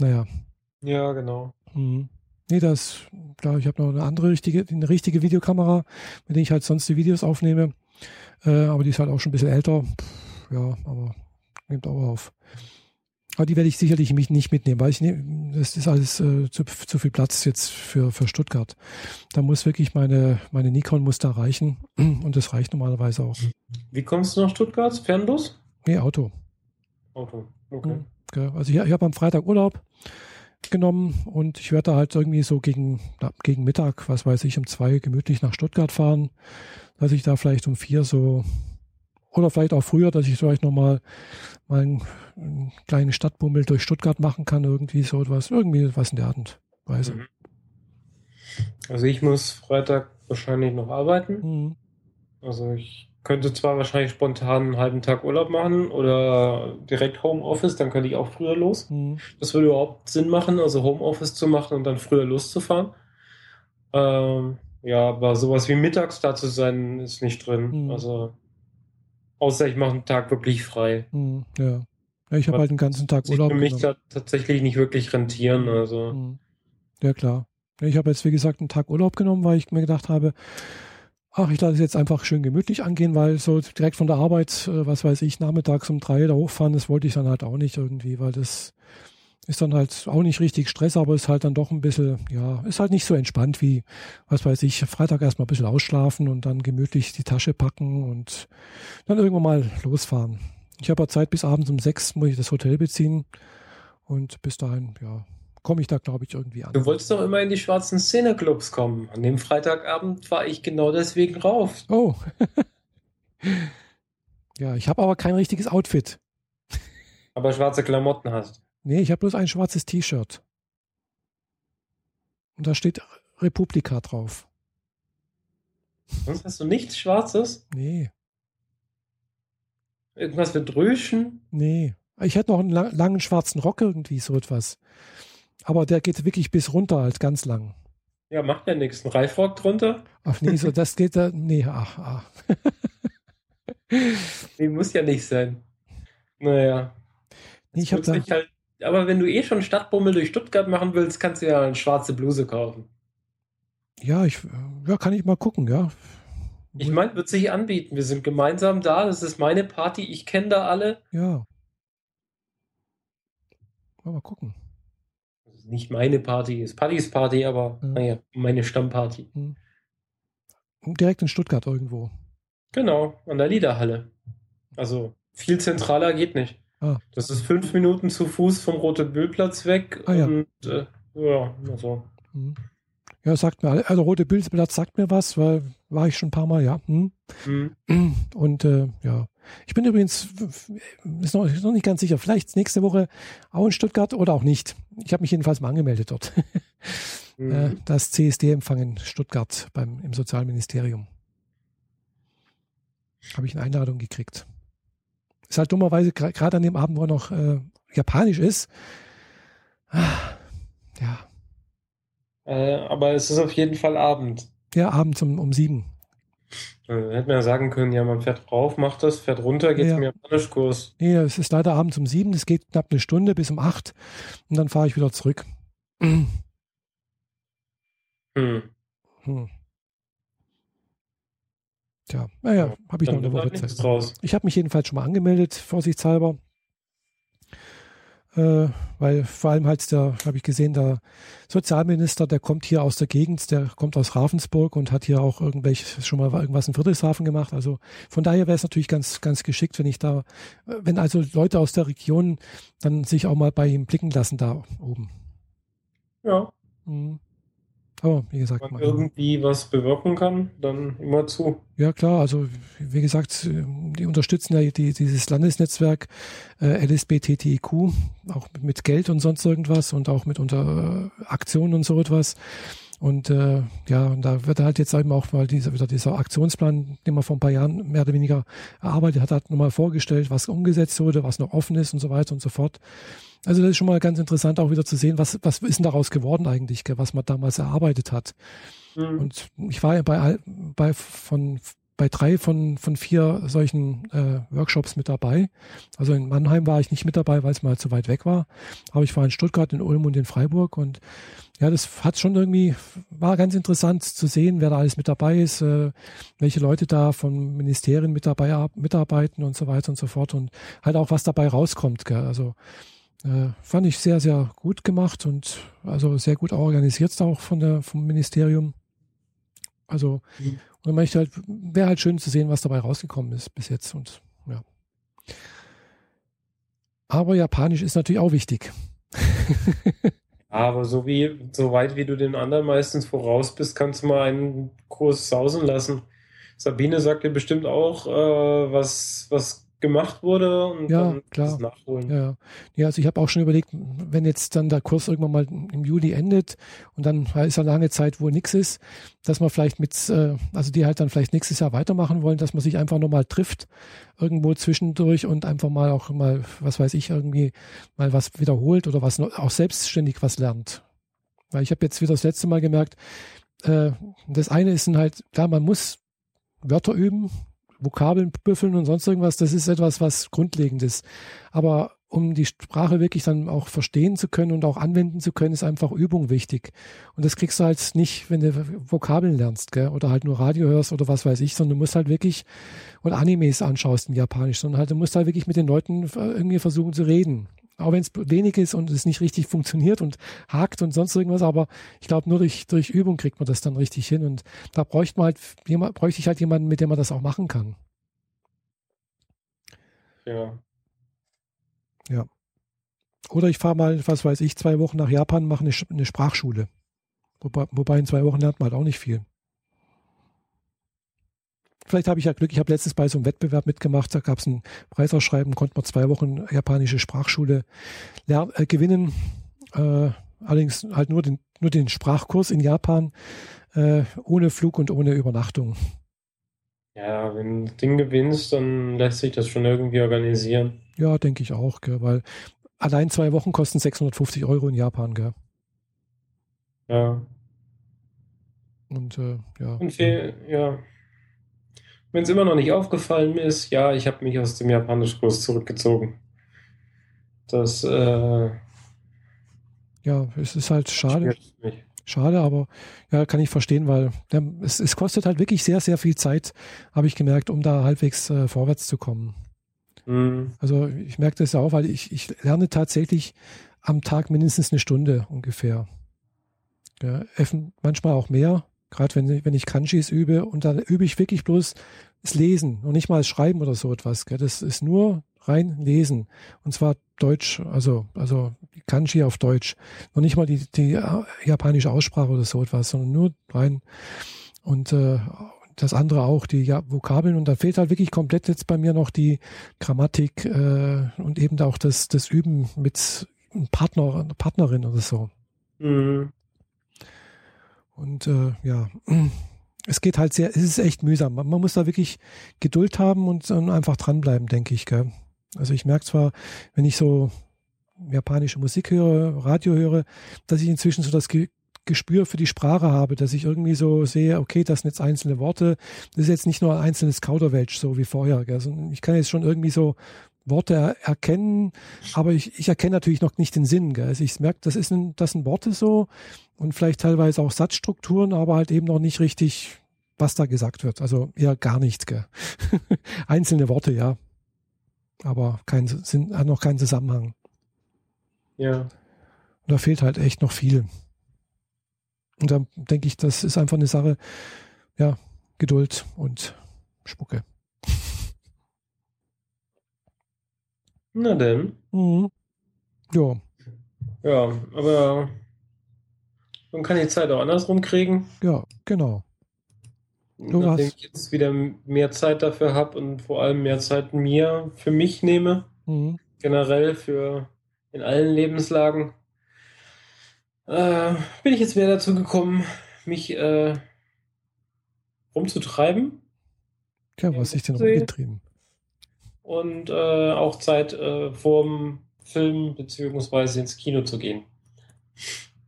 naja. Ja, genau. Mhm. Nee, das, klar, ich habe noch eine andere richtige, eine richtige Videokamera, mit der ich halt sonst die Videos aufnehme. Äh, aber die ist halt auch schon ein bisschen älter. Pff, ja, aber nimmt auch auf. Aber die werde ich sicherlich mich nicht mitnehmen, weil ich ne, das ist alles äh, zu, zu, viel Platz jetzt für, für Stuttgart. Da muss wirklich meine, meine Nikon muss da reichen und das reicht normalerweise auch. Wie kommst du nach Stuttgart? Fernbus? Nee, Auto. Auto, okay. Hm, also ich, ich habe am Freitag Urlaub genommen und ich werde da halt irgendwie so gegen, gegen Mittag, was weiß ich, um zwei gemütlich nach Stuttgart fahren, dass ich da vielleicht um vier so oder vielleicht auch früher, dass ich vielleicht nochmal mal einen, einen kleinen Stadtbummel durch Stuttgart machen kann, irgendwie so etwas, irgendwie was in der Art und Weise. Mhm. Also ich muss Freitag wahrscheinlich noch arbeiten. Mhm. Also ich könnte zwar wahrscheinlich spontan einen halben Tag Urlaub machen oder direkt Homeoffice, dann könnte ich auch früher los. Mhm. Das würde überhaupt Sinn machen, also Homeoffice zu machen und dann früher loszufahren. Ähm, ja, aber sowas wie mittags da zu sein, ist nicht drin. Hm. Also, außer ich mache einen Tag wirklich frei. Hm, ja. ja. Ich habe halt den ganzen Tag Urlaub. Für mich da tatsächlich nicht wirklich rentieren. Also. Hm. Ja, klar. Ich habe jetzt, wie gesagt, einen Tag Urlaub genommen, weil ich mir gedacht habe, ach, ich lasse es jetzt einfach schön gemütlich angehen, weil so direkt von der Arbeit, äh, was weiß ich, nachmittags um drei da hochfahren, das wollte ich dann halt auch nicht irgendwie, weil das ist dann halt auch nicht richtig Stress, aber ist halt dann doch ein bisschen, ja, ist halt nicht so entspannt wie, was weiß ich, Freitag erstmal ein bisschen ausschlafen und dann gemütlich die Tasche packen und dann irgendwann mal losfahren. Ich habe ja Zeit bis abends um sechs, muss ich das Hotel beziehen und bis dahin, ja, komme ich da, glaube ich, irgendwie an. Du wolltest doch immer in die schwarzen Szeneclubs kommen. An dem Freitagabend war ich genau deswegen rauf. Oh. ja, ich habe aber kein richtiges Outfit. Aber schwarze Klamotten hast. Nee, ich habe bloß ein schwarzes T-Shirt. Und da steht Republika drauf. Sonst hast du nichts Schwarzes? Nee. Irgendwas mit Röschen? Nee. Ich hätte noch einen langen schwarzen Rock irgendwie, so etwas. Aber der geht wirklich bis runter, als ganz lang. Ja, macht ja nichts. Ein Reifrock drunter? Ach nee, so, das geht da. Nee, ach, ach. nee, muss ja nicht sein. Naja. Nee, ich hab da, halt, aber wenn du eh schon Stadtbummel durch Stuttgart machen willst, kannst du ja eine schwarze Bluse kaufen. Ja, ich, ja, kann ich mal gucken, ja. Ich meine, wird sich anbieten. Wir sind gemeinsam da. Das ist meine Party. Ich kenne da alle. Ja. Mal gucken nicht meine Party, ist Partys Party, aber mhm. naja, meine Stammparty. Mhm. Direkt in Stuttgart irgendwo. Genau, an der Liederhalle. Also viel zentraler geht nicht. Ah. Das ist fünf Minuten zu Fuß vom Rote Billplatz weg. Ah, ja. Und äh, ja, also. Ja, sagt mir, also Rote Bildplatz sagt mir was, weil war ich schon ein paar Mal, ja. Hm. Mhm. Und äh, ja, ich bin übrigens, ist noch, ist noch, nicht ganz sicher, vielleicht nächste Woche auch in Stuttgart oder auch nicht. Ich habe mich jedenfalls mal angemeldet dort. Mhm. Das CSD-Empfang in Stuttgart beim, im Sozialministerium. Habe ich eine Einladung gekriegt. Ist halt dummerweise gerade an dem Abend, wo er noch äh, japanisch ist. Ah, ja. Äh, aber es ist auf jeden Fall Abend. Ja, abends um, um sieben. Äh, hätte man ja sagen können, ja, man fährt rauf, macht das, fährt runter, geht ja. zum Japanischkurs. Nee, es ist leider abends um sieben, es geht knapp eine Stunde bis um acht und dann fahre ich wieder zurück. Hm. Hm. Tja, naja, ja, habe ich noch eine Woche Zeit. Ich habe mich jedenfalls schon mal angemeldet, vorsichtshalber. Äh, weil vor allem halt der, habe ich gesehen, der Sozialminister, der kommt hier aus der Gegend, der kommt aus Ravensburg und hat hier auch irgendwelche, schon mal irgendwas in Friedrichshafen gemacht. Also von daher wäre es natürlich ganz, ganz geschickt, wenn ich da, wenn also Leute aus der Region dann sich auch mal bei ihm blicken lassen da oben. Ja. Mhm. Aber wie gesagt, wenn man irgendwie was bewirken kann, dann immer zu. Ja klar, also wie gesagt, die unterstützen ja die, dieses Landesnetzwerk äh, LSBTTIQ auch mit Geld und sonst irgendwas und auch mit unter äh, Aktionen und so etwas. Und äh, ja, und da wird halt jetzt eben auch mal dieser, wieder dieser Aktionsplan, den man vor ein paar Jahren mehr oder weniger erarbeitet hat, hat nochmal vorgestellt, was umgesetzt wurde, was noch offen ist und so weiter und so fort. Also das ist schon mal ganz interessant auch wieder zu sehen, was, was ist denn daraus geworden eigentlich, was man damals erarbeitet hat. Mhm. Und ich war ja bei, bei, von, bei drei von, von vier solchen äh, Workshops mit dabei. Also in Mannheim war ich nicht mit dabei, weil es mal zu weit weg war. Aber ich war in Stuttgart, in Ulm und in Freiburg. Und ja, das hat schon irgendwie, war ganz interessant zu sehen, wer da alles mit dabei ist, äh, welche Leute da von Ministerien mit dabei mitarbeiten und so weiter und so fort. Und halt auch, was dabei rauskommt. Gell? Also äh, fand ich sehr, sehr gut gemacht und also sehr gut organisiert auch von der, vom Ministerium. Also, mhm. und man halt, wäre halt schön zu sehen, was dabei rausgekommen ist bis jetzt und ja. Aber Japanisch ist natürlich auch wichtig. Aber so wie, so weit wie du den anderen meistens voraus bist, kannst du mal einen Kurs sausen lassen. Sabine sagt dir bestimmt auch, äh, was, was gemacht wurde und ja, dann klar. das nachholen. Ja, ja. also ich habe auch schon überlegt, wenn jetzt dann der Kurs irgendwann mal im Juli endet und dann ist ja lange Zeit, wo nichts ist, dass man vielleicht mit, äh, also die halt dann vielleicht nächstes Jahr weitermachen wollen, dass man sich einfach nochmal trifft, irgendwo zwischendurch und einfach mal auch mal, was weiß ich, irgendwie mal was wiederholt oder was auch selbstständig was lernt. Weil ich habe jetzt wieder das letzte Mal gemerkt, äh, das eine ist halt, klar, man muss Wörter üben, Vokabeln büffeln und sonst irgendwas, das ist etwas, was grundlegend ist. Aber um die Sprache wirklich dann auch verstehen zu können und auch anwenden zu können, ist einfach Übung wichtig. Und das kriegst du halt nicht, wenn du Vokabeln lernst, gell? oder halt nur Radio hörst oder was weiß ich, sondern du musst halt wirklich, oder Animes anschaust in Japanisch, sondern halt, du musst halt wirklich mit den Leuten irgendwie versuchen zu reden. Auch wenn es wenig ist und es nicht richtig funktioniert und hakt und sonst irgendwas, aber ich glaube, nur durch, durch Übung kriegt man das dann richtig hin. Und da bräuchte man halt, jemand, bräuchte ich halt jemanden, mit dem man das auch machen kann. Ja. Ja. Oder ich fahre mal, was weiß ich, zwei Wochen nach Japan, mache eine, eine Sprachschule. Wobei, wobei in zwei Wochen lernt man halt auch nicht viel. Vielleicht habe ich ja Glück. Ich habe letztens bei so einem Wettbewerb mitgemacht. Da gab es ein Preisausschreiben, konnte man zwei Wochen japanische Sprachschule äh, gewinnen. Äh, allerdings halt nur den, nur den Sprachkurs in Japan, äh, ohne Flug und ohne Übernachtung. Ja, wenn du Ding gewinnst, dann lässt sich das schon irgendwie organisieren. Ja, denke ich auch, gell, weil allein zwei Wochen kosten 650 Euro in Japan, gell? Ja. Und äh, ja. Und viel, ja. Wenn es immer noch nicht aufgefallen ist, ja, ich habe mich aus dem Japanischkurs zurückgezogen. Das, äh, ja, es ist halt schade. Schade, aber ja, kann ich verstehen, weil ja, es, es kostet halt wirklich sehr, sehr viel Zeit, habe ich gemerkt, um da halbwegs äh, vorwärts zu kommen. Mhm. Also ich merke das auch, weil ich, ich lerne tatsächlich am Tag mindestens eine Stunde ungefähr. Ja, manchmal auch mehr, gerade wenn, wenn ich Kanjis übe und dann übe ich wirklich bloß das Lesen und nicht mal das Schreiben oder so etwas. Gell. Das ist nur rein Lesen und zwar Deutsch, also also Kanji auf Deutsch, noch nicht mal die, die äh, japanische Aussprache oder so etwas, sondern nur rein und äh, das andere auch, die ja, Vokabeln. Und da fehlt halt wirklich komplett jetzt bei mir noch die Grammatik äh, und eben auch das, das Üben mit einem Partner, einer Partnerin oder so. Mhm. Und äh, ja, es geht halt sehr, es ist echt mühsam. Man, man muss da wirklich Geduld haben und, und einfach dranbleiben, denke ich. Gell? Also ich merke zwar, wenn ich so japanische Musik höre, Radio höre, dass ich inzwischen so das Gespür für die Sprache habe, dass ich irgendwie so sehe, okay, das sind jetzt einzelne Worte, das ist jetzt nicht nur ein einzelnes Kauderwelsch, so wie vorher. Also ich kann jetzt schon irgendwie so Worte erkennen, aber ich, ich erkenne natürlich noch nicht den Sinn. Gell? Also ich merke, das, ist ein, das sind Worte so und vielleicht teilweise auch Satzstrukturen, aber halt eben noch nicht richtig, was da gesagt wird. Also eher gar nichts. Gell? Einzelne Worte, ja. Aber kein, sind, hat noch keinen Zusammenhang. Ja. Und da fehlt halt echt noch viel. Und dann denke ich, das ist einfach eine Sache, ja, Geduld und Spucke. Na denn. Mhm. Ja. Ja, aber man kann die Zeit auch andersrum kriegen. Ja, genau. Du Nachdem hast... ich jetzt wieder mehr Zeit dafür habe und vor allem mehr Zeit mir für mich nehme, mhm. generell für in allen Lebenslagen, äh, bin ich jetzt wieder dazu gekommen, mich äh, rumzutreiben. Ja, was ich denn rumgetrieben? Und äh, auch Zeit äh, vorm Film beziehungsweise ins Kino zu gehen.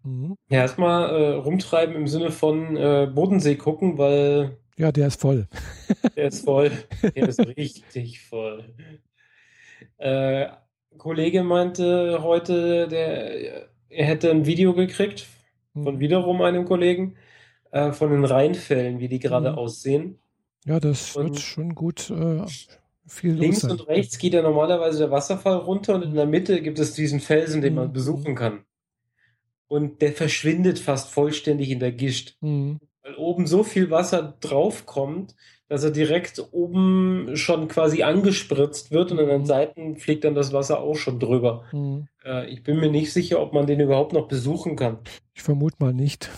Mhm. Ja, erstmal äh, rumtreiben im Sinne von äh, Bodensee gucken, weil. Ja, der ist voll. der ist voll. Der ist richtig voll. Äh, Kollege meinte heute, der er hätte ein Video gekriegt von hm. wiederum einem Kollegen äh, von den Rheinfällen, wie die gerade mhm. aussehen. Ja, das und wird schon gut äh, viel Links und rechts geht ja normalerweise der Wasserfall runter und in der Mitte gibt es diesen Felsen, den mhm. man besuchen kann. Und der verschwindet fast vollständig in der Gischt. Mhm. Weil oben so viel Wasser draufkommt, dass er direkt oben schon quasi angespritzt wird und an den mhm. Seiten fliegt dann das Wasser auch schon drüber. Mhm. Äh, ich bin mir nicht sicher, ob man den überhaupt noch besuchen kann. Ich vermute mal nicht.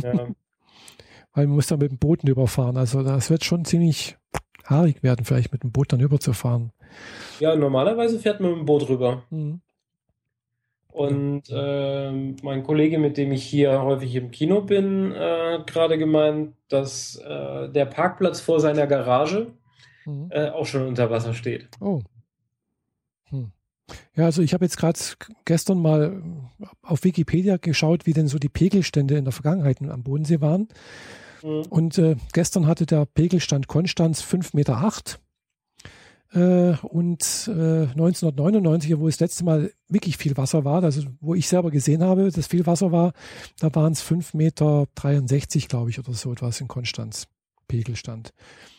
Ja. Weil man muss da mit dem Boot überfahren. Also das wird schon ziemlich haarig werden, vielleicht mit dem Boot dann überzufahren. Ja, normalerweise fährt man mit dem Boot rüber. Mhm. Und äh, mein Kollege, mit dem ich hier häufig im Kino bin, äh, hat gerade gemeint, dass äh, der Parkplatz vor seiner Garage mhm. Äh, auch schon unter Wasser steht. Oh. Hm. Ja, also ich habe jetzt gerade gestern mal auf Wikipedia geschaut, wie denn so die Pegelstände in der Vergangenheit am Bodensee waren. Mhm. Und äh, gestern hatte der Pegelstand Konstanz 5,8 Meter. Äh, und äh, 1999, wo das letzte Mal wirklich viel Wasser war, also wo ich selber gesehen habe, dass viel Wasser war, da waren es 5,63 Meter, glaube ich, oder so etwas in Konstanz. Pegelstand.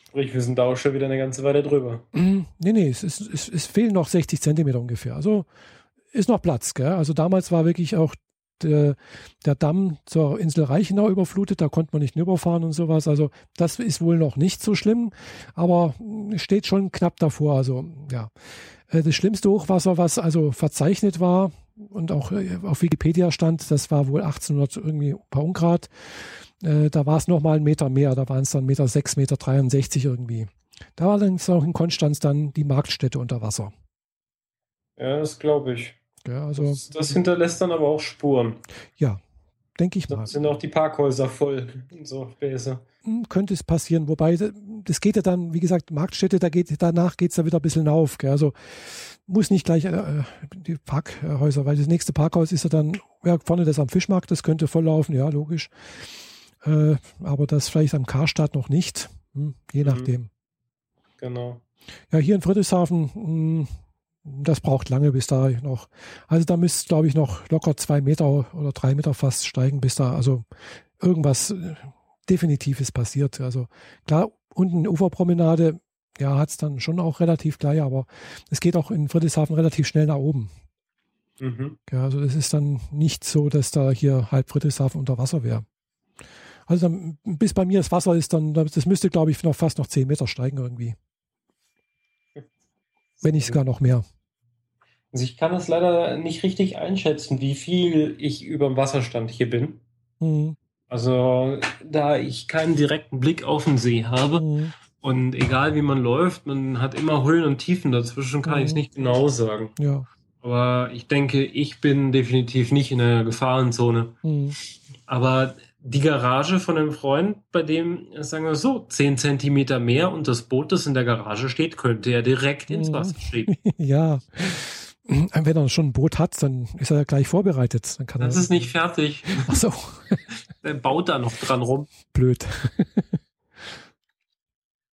Sprich, wir sind da auch schon wieder eine ganze Weile drüber. Mm, nee, nee, es, ist, es, es fehlen noch 60 Zentimeter ungefähr. Also ist noch Platz. Gell? Also damals war wirklich auch der, der Damm zur Insel Reichenau überflutet, da konnte man nicht überfahren und sowas. Also das ist wohl noch nicht so schlimm, aber steht schon knapp davor. Also ja, äh, das schlimmste Hochwasser, was also verzeichnet war und auch äh, auf Wikipedia stand, das war wohl 1800 irgendwie ein paar Ungrad. Äh, da war es nochmal ein Meter mehr, da waren es dann Meter sechs, Meter 63 irgendwie. Da war dann auch in Konstanz dann die Marktstätte unter Wasser. Ja, das glaube ich. Ja, also, das, das, hinterlässt dann aber auch Spuren. Ja, denke ich mal. Dann sind auch die Parkhäuser voll so Bäse. Hm, könnte es passieren, wobei das geht ja dann, wie gesagt, Marktstätte, da geht, danach geht es ja wieder ein bisschen auf. Gell? Also muss nicht gleich äh, die Parkhäuser, weil das nächste Parkhaus ist ja dann ja, vorne das am Fischmarkt, das könnte voll laufen, ja, logisch. Äh, aber das vielleicht am Karstadt noch nicht, hm, je mhm. nachdem. Genau. Ja, hier in Friedrichshafen, hm, das braucht lange bis da noch. Also da müsste, glaube ich, noch locker zwei Meter oder drei Meter fast steigen, bis da also irgendwas äh, Definitives passiert. Also klar, unten Uferpromenade, ja, hat es dann schon auch relativ gleich, aber es geht auch in Friedrichshafen relativ schnell nach oben. Mhm. Ja, also es ist dann nicht so, dass da hier halb Friedrichshafen unter Wasser wäre. Also dann, bis bei mir das Wasser ist, dann, das müsste, glaube ich, noch fast noch zehn Meter steigen irgendwie. Wenn nicht sogar noch mehr. Also ich kann das leider nicht richtig einschätzen, wie viel ich über dem Wasserstand hier bin. Mhm. Also da ich keinen direkten Blick auf den See habe mhm. und egal wie man läuft, man hat immer Höhen und Tiefen dazwischen, kann mhm. ich es nicht genau sagen. Ja. Aber ich denke, ich bin definitiv nicht in der Gefahrenzone. Mhm. Aber die Garage von einem Freund, bei dem, sagen wir so, 10 Zentimeter mehr und das Boot, das in der Garage steht, könnte er direkt ins mhm. Wasser schieben. ja. Wenn er schon ein Boot hat, dann ist er gleich vorbereitet. Dann kann das er, ist nicht fertig. Ach so. er baut da noch dran rum. Blöd.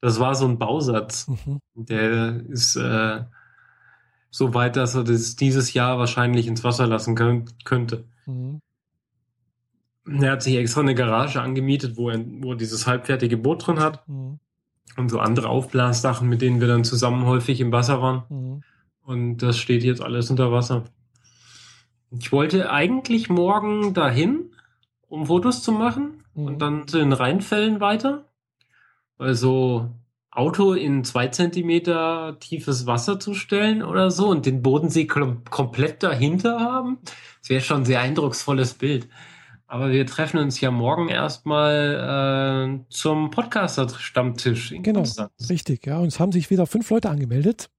Das war so ein Bausatz. Mhm. Der ist äh, so weit, dass er das dieses Jahr wahrscheinlich ins Wasser lassen können, könnte. Mhm. Er hat sich extra eine Garage angemietet, wo er, wo er dieses halbfertige Boot drin hat. Mhm. Und so andere Aufblassachen, mit denen wir dann zusammen häufig im Wasser waren. Und das steht jetzt alles unter Wasser. Ich wollte eigentlich morgen dahin, um Fotos zu machen mhm. und dann zu den Rheinfällen weiter. Also Auto in zwei Zentimeter tiefes Wasser zu stellen oder so und den Bodensee komplett dahinter haben. Das wäre schon ein sehr eindrucksvolles Bild. Aber wir treffen uns ja morgen erstmal äh, zum Podcaster-Stammtisch in Genau, Konstanz. richtig. Ja, und es haben sich wieder fünf Leute angemeldet.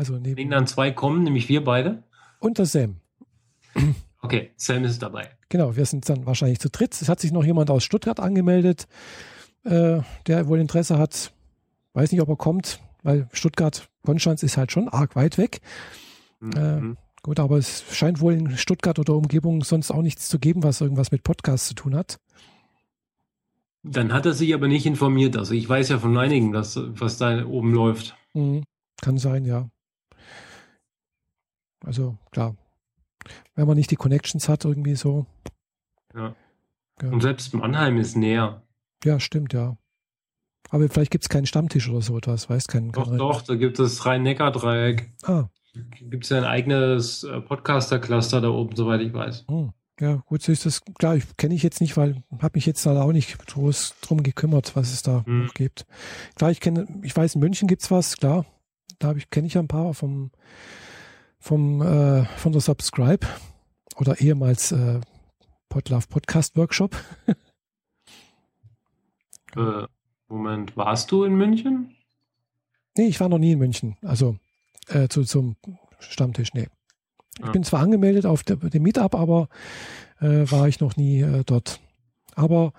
Also neben Wenn dann zwei kommen, nämlich wir beide. Und der Sam. Okay, Sam ist dabei. Genau, wir sind dann wahrscheinlich zu dritt. Es hat sich noch jemand aus Stuttgart angemeldet, äh, der wohl Interesse hat. Weiß nicht, ob er kommt, weil Stuttgart, Konstanz ist halt schon arg weit weg. Mhm. Äh, Gut, aber es scheint wohl in Stuttgart oder Umgebung sonst auch nichts zu geben, was irgendwas mit Podcasts zu tun hat. Dann hat er sich aber nicht informiert. Also ich weiß ja von einigen, dass, was da oben läuft. Mhm. Kann sein, ja. Also klar, wenn man nicht die Connections hat, irgendwie so. Ja. ja. Und selbst Mannheim ist näher. Ja, stimmt, ja. Aber vielleicht gibt es keinen Stammtisch oder so etwas, weißt keinen. Doch, kein doch, da gibt es Rhein-Neckar-Dreieck. Ah, Gibt es ja ein eigenes äh, Podcaster-Cluster da oben, soweit ich weiß. Hm. Ja, gut, so ist das. Klar, ich kenne ich jetzt nicht, weil habe mich jetzt da auch nicht groß drum gekümmert, was es da hm. noch gibt. Klar, ich kenne, ich weiß, in München gibt es was, klar. Da kenne ich ein paar vom, vom, äh, von der Subscribe oder ehemals äh, Podlove Podcast Workshop. äh, Moment, warst du in München? Nee, ich war noch nie in München. Also äh, zu, zum Stammtisch. Nee. Ich ja. bin zwar angemeldet auf der, dem Meetup, aber äh, war ich noch nie äh, dort. Aber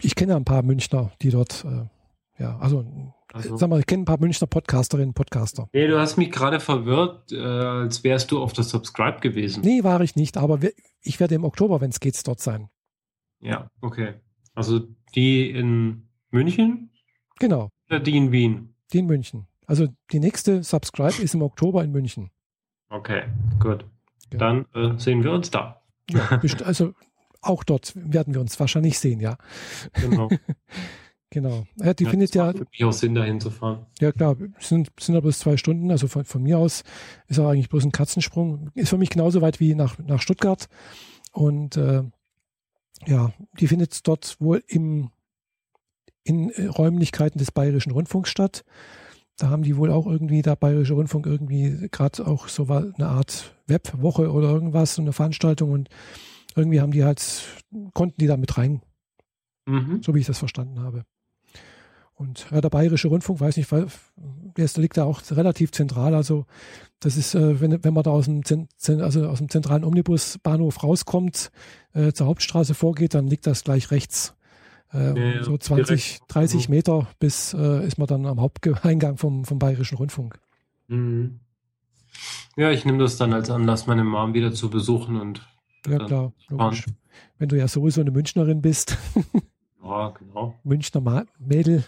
ich kenne ein paar Münchner, die dort äh, Ja, also, also. sag mal, ich kenne ein paar Münchner Podcasterinnen und Podcaster. Nee, du hast mich gerade verwirrt, äh, als wärst du auf der Subscribe gewesen. Nee, war ich nicht, aber ich werde im Oktober, wenn es geht, dort sein. Ja, okay. Also die in München? Genau. Oder die in Wien? Die in München. Also die nächste Subscribe ist im Oktober in München. Okay, gut. Ja. Dann äh, sehen wir uns da. Ja, also auch dort werden wir uns wahrscheinlich sehen, ja. Genau. genau. Ja, die ja, findet ja. Für mich auch Sinn, dahin zu fahren. Ja, klar. Sind, sind aber bloß zwei Stunden. Also von, von mir aus ist auch eigentlich bloß ein Katzensprung. Ist für mich genauso weit wie nach, nach Stuttgart. Und äh, ja, die findet dort wohl im, in äh, Räumlichkeiten des Bayerischen Rundfunks statt. Da haben die wohl auch irgendwie, der Bayerische Rundfunk irgendwie gerade auch so eine Art Webwoche oder irgendwas, so eine Veranstaltung und irgendwie haben die halt, konnten die da mit rein. Mhm. So wie ich das verstanden habe. Und ja, der Bayerische Rundfunk, weiß nicht, weil der liegt da auch relativ zentral. Also das ist, äh, wenn, wenn man da aus dem, also aus dem zentralen Omnibusbahnhof rauskommt, äh, zur Hauptstraße vorgeht, dann liegt das gleich rechts. Äh, ja, so 20, direkt. 30 also Meter bis äh, ist man dann am Haupteingang vom, vom Bayerischen Rundfunk. Mhm. Ja, ich nehme das dann als Anlass, meine Mom wieder zu besuchen und ja klar, logisch. Wenn du ja sowieso eine Münchnerin bist. ja, genau. Münchner Ma Mädel.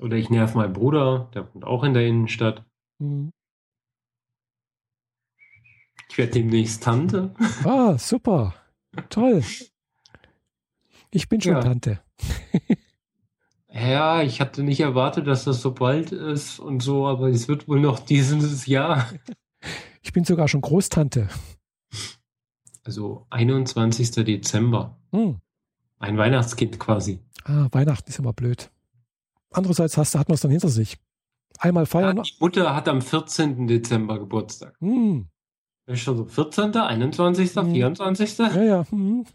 Oder ich nerv meinen Bruder, der wohnt auch in der Innenstadt. Mhm. Ich werde demnächst Tante. Ah, super. Toll. Ich bin schon ja. Tante. ja, ich hatte nicht erwartet, dass das so bald ist und so, aber es wird wohl noch dieses Jahr. Ich bin sogar schon Großtante. Also 21. Dezember. Hm. Ein Weihnachtskind quasi. Ah, Weihnachten ist immer blöd. Andererseits hast, hat man es dann hinter sich. Einmal feiern. Ja, die Mutter hat am 14. Dezember Geburtstag. Hm. Das ist schon so 14., 21., hm. 24. Ja, ja. Hm.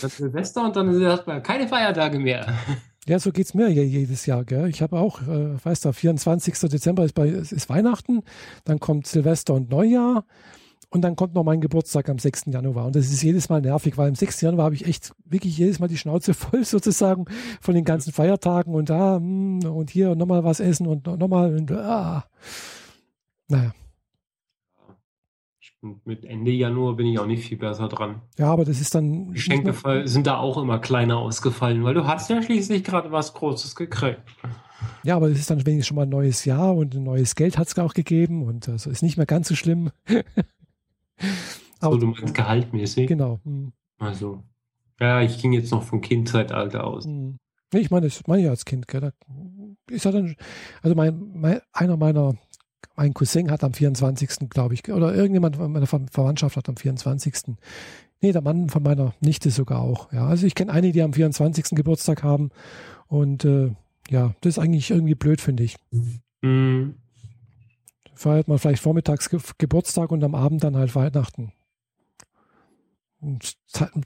Das Silvester und dann ist erstmal keine Feiertage mehr. Ja, so geht es mir jedes Jahr. Gell? Ich habe auch, äh, weißt du, 24. Dezember ist, bei, ist Weihnachten, dann kommt Silvester und Neujahr und dann kommt noch mein Geburtstag am 6. Januar. Und das ist jedes Mal nervig, weil am 6. Januar habe ich echt wirklich jedes Mal die Schnauze voll sozusagen von den ganzen Feiertagen und da hm, und hier nochmal was essen und nochmal und ah. Naja. Und mit Ende Januar bin ich auch nicht viel besser dran. Ja, aber das ist dann. Geschenke sind da auch immer kleiner ausgefallen, weil du hast ja schließlich gerade was Großes gekriegt. Ja, aber es ist dann wenigstens schon mal ein neues Jahr und ein neues Geld hat es auch gegeben und also ist nicht mehr ganz so schlimm. aber, so, du meinst gehaltmäßig? Genau. Hm. Also, ja, ich ging jetzt noch vom Kindzeitalter aus. Hm. Nee, ich meine, das meine ich als Kind, gell? Da ist ja dann, also mein, mein, einer meiner mein Cousin hat am 24. glaube ich, oder irgendjemand von meiner Verwandtschaft hat am 24. Nee, der Mann von meiner Nichte sogar auch. Ja, also ich kenne einige, die am 24. Geburtstag haben. Und äh, ja, das ist eigentlich irgendwie blöd, finde ich. Mhm. Feiert man vielleicht vormittags Ge Geburtstag und am Abend dann halt Weihnachten. Und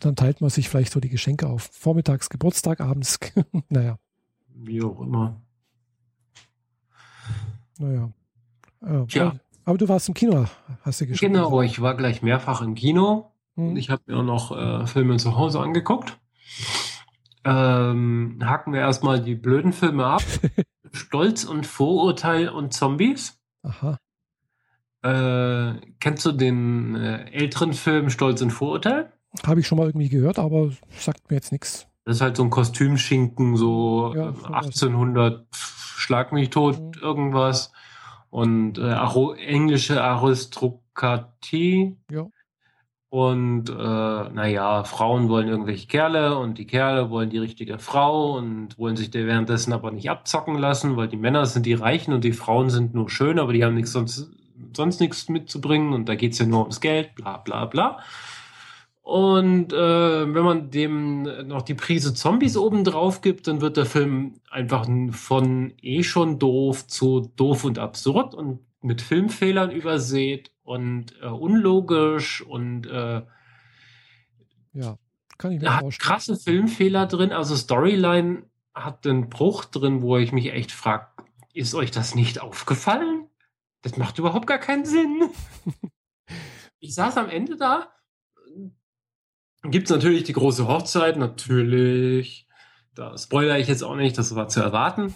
dann teilt man sich vielleicht so die Geschenke auf. Vormittags Geburtstag, abends, naja. Wie auch immer. Naja. Ja, Tja. Aber du warst im Kino, hast du geschrieben. Genau, ich war gleich mehrfach im Kino. Hm. Ich habe mir noch äh, Filme zu Hause angeguckt. Ähm, hacken wir erstmal die blöden Filme ab. Stolz und Vorurteil und Zombies. Aha. Äh, kennst du den äh, älteren Film Stolz und Vorurteil? Habe ich schon mal irgendwie gehört, aber sagt mir jetzt nichts. Das ist halt so ein Kostümschinken, so ja, 1800 Schlag mich tot, mhm. irgendwas und äh, englische Aristokratie. Ja. Und äh, naja, Frauen wollen irgendwelche Kerle und die Kerle wollen die richtige Frau und wollen sich währenddessen aber nicht abzocken lassen, weil die Männer sind die Reichen und die Frauen sind nur schön, aber die haben nichts sonst, sonst nichts mitzubringen und da geht's ja nur ums Geld, bla bla bla. Und äh, wenn man dem noch die Prise Zombies oben drauf gibt, dann wird der Film einfach von eh schon doof zu doof und absurd und mit Filmfehlern übersät und äh, unlogisch und äh, ja, kann ich mir hat vorstellen. krasse Filmfehler drin. Also Storyline hat einen Bruch drin, wo ich mich echt frage, ist euch das nicht aufgefallen? Das macht überhaupt gar keinen Sinn. ich saß am Ende da gibt es natürlich die große Hochzeit, natürlich. Da spoiler ich jetzt auch nicht, das war zu erwarten.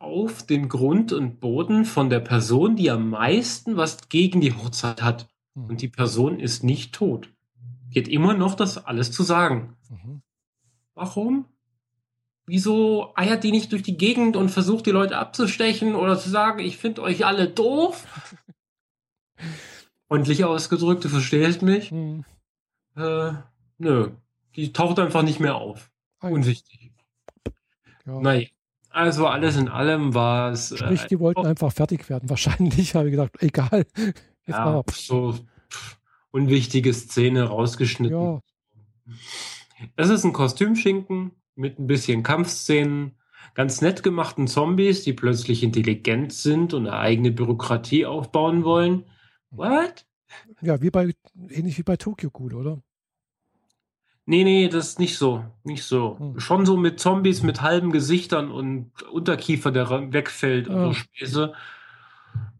Auf den Grund und Boden von der Person, die am meisten was gegen die Hochzeit hat. Mhm. Und die Person ist nicht tot. Geht immer noch das alles zu sagen. Mhm. Warum? Wieso eiert die nicht durch die Gegend und versucht die Leute abzustechen oder zu sagen, ich finde euch alle doof? Freundlich ausgedrückt, du verstehst mich? Mhm. Äh, nö, die taucht einfach nicht mehr auf. Ah, Unwichtig. Ja. Naja. Also alles in allem war es. Sprich, die äh, wollten einfach fertig werden. Wahrscheinlich habe ich gedacht, egal. Jetzt ja, so unwichtige Szene rausgeschnitten. Ja. Es ist ein Kostümschinken mit ein bisschen Kampfszenen, ganz nett gemachten Zombies, die plötzlich intelligent sind und eine eigene Bürokratie aufbauen wollen. What? Ja, wie bei, ähnlich wie bei Tokyo Ghoul, oder? Nee, nee, das ist nicht so. Nicht so. Hm. Schon so mit Zombies mit halben Gesichtern und Unterkiefer, der wegfällt und so Späße.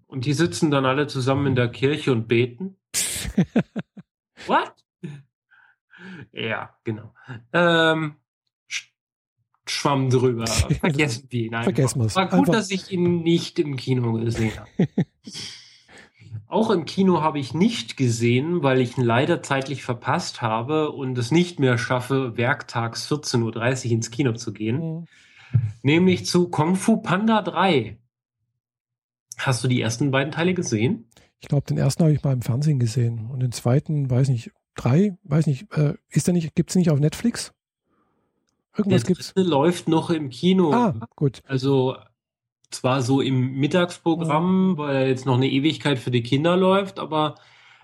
Und die sitzen dann alle zusammen in der Kirche und beten. What? Ja, genau. Ähm, Schwamm drüber. Vergessen wir ihn einfach. Vergessen wir es. War gut, einfach. dass ich ihn nicht im Kino gesehen habe. Auch im Kino habe ich nicht gesehen, weil ich ihn leider zeitlich verpasst habe und es nicht mehr schaffe, werktags 14.30 Uhr ins Kino zu gehen. Mhm. Nämlich zu Kung Fu Panda 3. Hast du die ersten beiden Teile gesehen? Ich glaube, den ersten habe ich mal im Fernsehen gesehen und den zweiten, weiß nicht, drei, weiß nicht, äh, ist der nicht, gibt es nicht auf Netflix? Irgendwas der gibt's? läuft noch im Kino. Ah, gut. Also zwar so im Mittagsprogramm, weil er jetzt noch eine Ewigkeit für die Kinder läuft, aber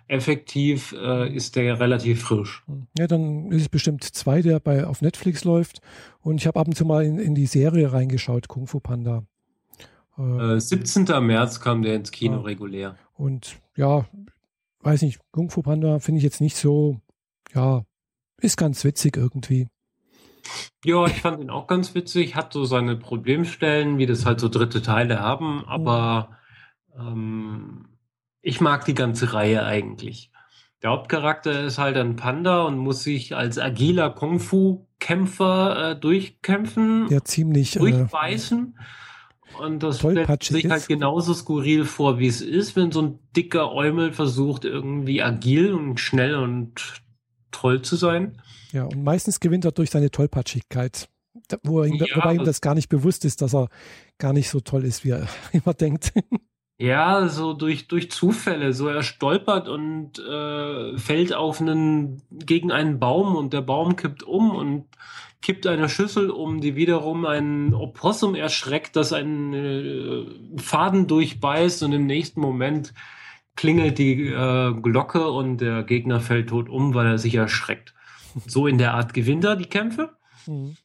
effektiv äh, ist der relativ frisch. Ja, dann ist es bestimmt zwei, der bei auf Netflix läuft. Und ich habe ab und zu mal in, in, die Serie reingeschaut, Kung Fu Panda. Äh, 17. März kam der ins Kino ja. regulär. Und ja, weiß nicht, Kung Fu Panda finde ich jetzt nicht so, ja, ist ganz witzig irgendwie. Ja, ich fand ihn auch ganz witzig, hat so seine Problemstellen, wie das halt so dritte Teile haben, aber ähm, ich mag die ganze Reihe eigentlich. Der Hauptcharakter ist halt ein Panda und muss sich als agiler Kung-Fu-Kämpfer äh, durchkämpfen, ja, ziemlich äh, durchbeißen. Äh, und das stellt sich halt genauso skurril vor, wie es ist, wenn so ein dicker Eumel versucht, irgendwie agil und schnell und toll zu sein. Ja, und meistens gewinnt er durch seine Tollpatschigkeit, wo ihm, ja, wobei ihm das gar nicht bewusst ist, dass er gar nicht so toll ist, wie er immer denkt. Ja, so durch, durch Zufälle. So er stolpert und äh, fällt auf einen, gegen einen Baum und der Baum kippt um und kippt eine Schüssel um, die wiederum ein Opossum erschreckt, das einen äh, Faden durchbeißt und im nächsten Moment klingelt die äh, Glocke und der Gegner fällt tot um, weil er sich erschreckt. So in der Art gewinnt er die Kämpfe. Mhm.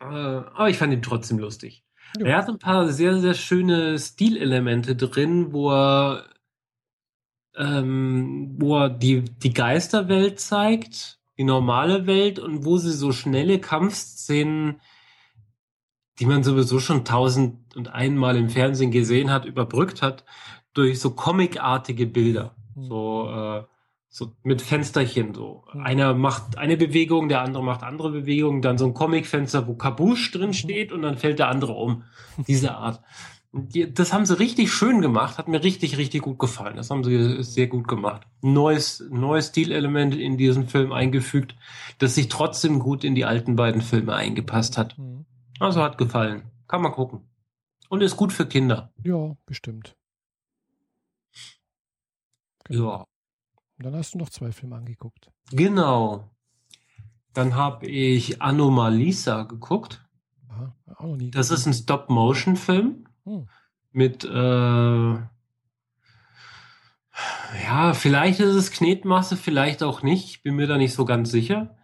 Äh, aber ich fand ihn trotzdem lustig. Ja. Er hat ein paar sehr, sehr schöne Stilelemente drin, wo er, ähm, wo er die, die Geisterwelt zeigt, die normale Welt und wo sie so schnelle Kampfszenen, die man sowieso schon tausend und einmal im Fernsehen gesehen hat, überbrückt hat, durch so comicartige Bilder. Mhm. So, äh, so mit Fensterchen so. Mhm. Einer macht eine Bewegung, der andere macht andere Bewegungen, dann so ein Comicfenster, wo Kabusch drin mhm. steht und dann fällt der andere um. Diese Art. Die, das haben sie richtig schön gemacht, hat mir richtig, richtig gut gefallen. Das haben sie sehr gut gemacht. Neues, neues Stilelement in diesen Film eingefügt, das sich trotzdem gut in die alten beiden Filme eingepasst hat. Mhm. Also hat gefallen. Kann man gucken. Und ist gut für Kinder. Ja, bestimmt. Genau. Ja. Und dann hast du noch zwei Filme angeguckt. Genau. Dann habe ich Anomalisa geguckt. Aha, auch noch nie das ist ein Stop-Motion-Film hm. mit, äh, ja, vielleicht ist es Knetmasse, vielleicht auch nicht. Ich bin mir da nicht so ganz sicher.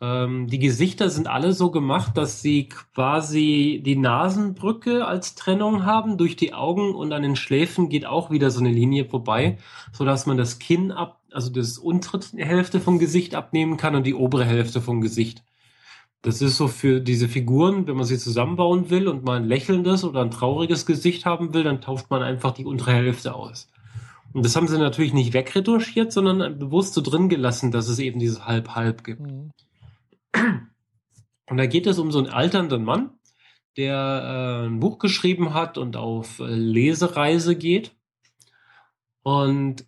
Ähm, die Gesichter sind alle so gemacht, dass sie quasi die Nasenbrücke als Trennung haben durch die Augen und an den Schläfen geht auch wieder so eine Linie vorbei, so dass man das Kinn ab, also das untere Hälfte vom Gesicht abnehmen kann und die obere Hälfte vom Gesicht. Das ist so für diese Figuren, wenn man sie zusammenbauen will und mal ein lächelndes oder ein trauriges Gesicht haben will, dann tauscht man einfach die untere Hälfte aus. Und das haben sie natürlich nicht wegretuschiert, sondern bewusst so drin gelassen, dass es eben dieses Halb-Halb gibt. Mhm. Und da geht es um so einen alternden Mann, der äh, ein Buch geschrieben hat und auf äh, Lesereise geht. Und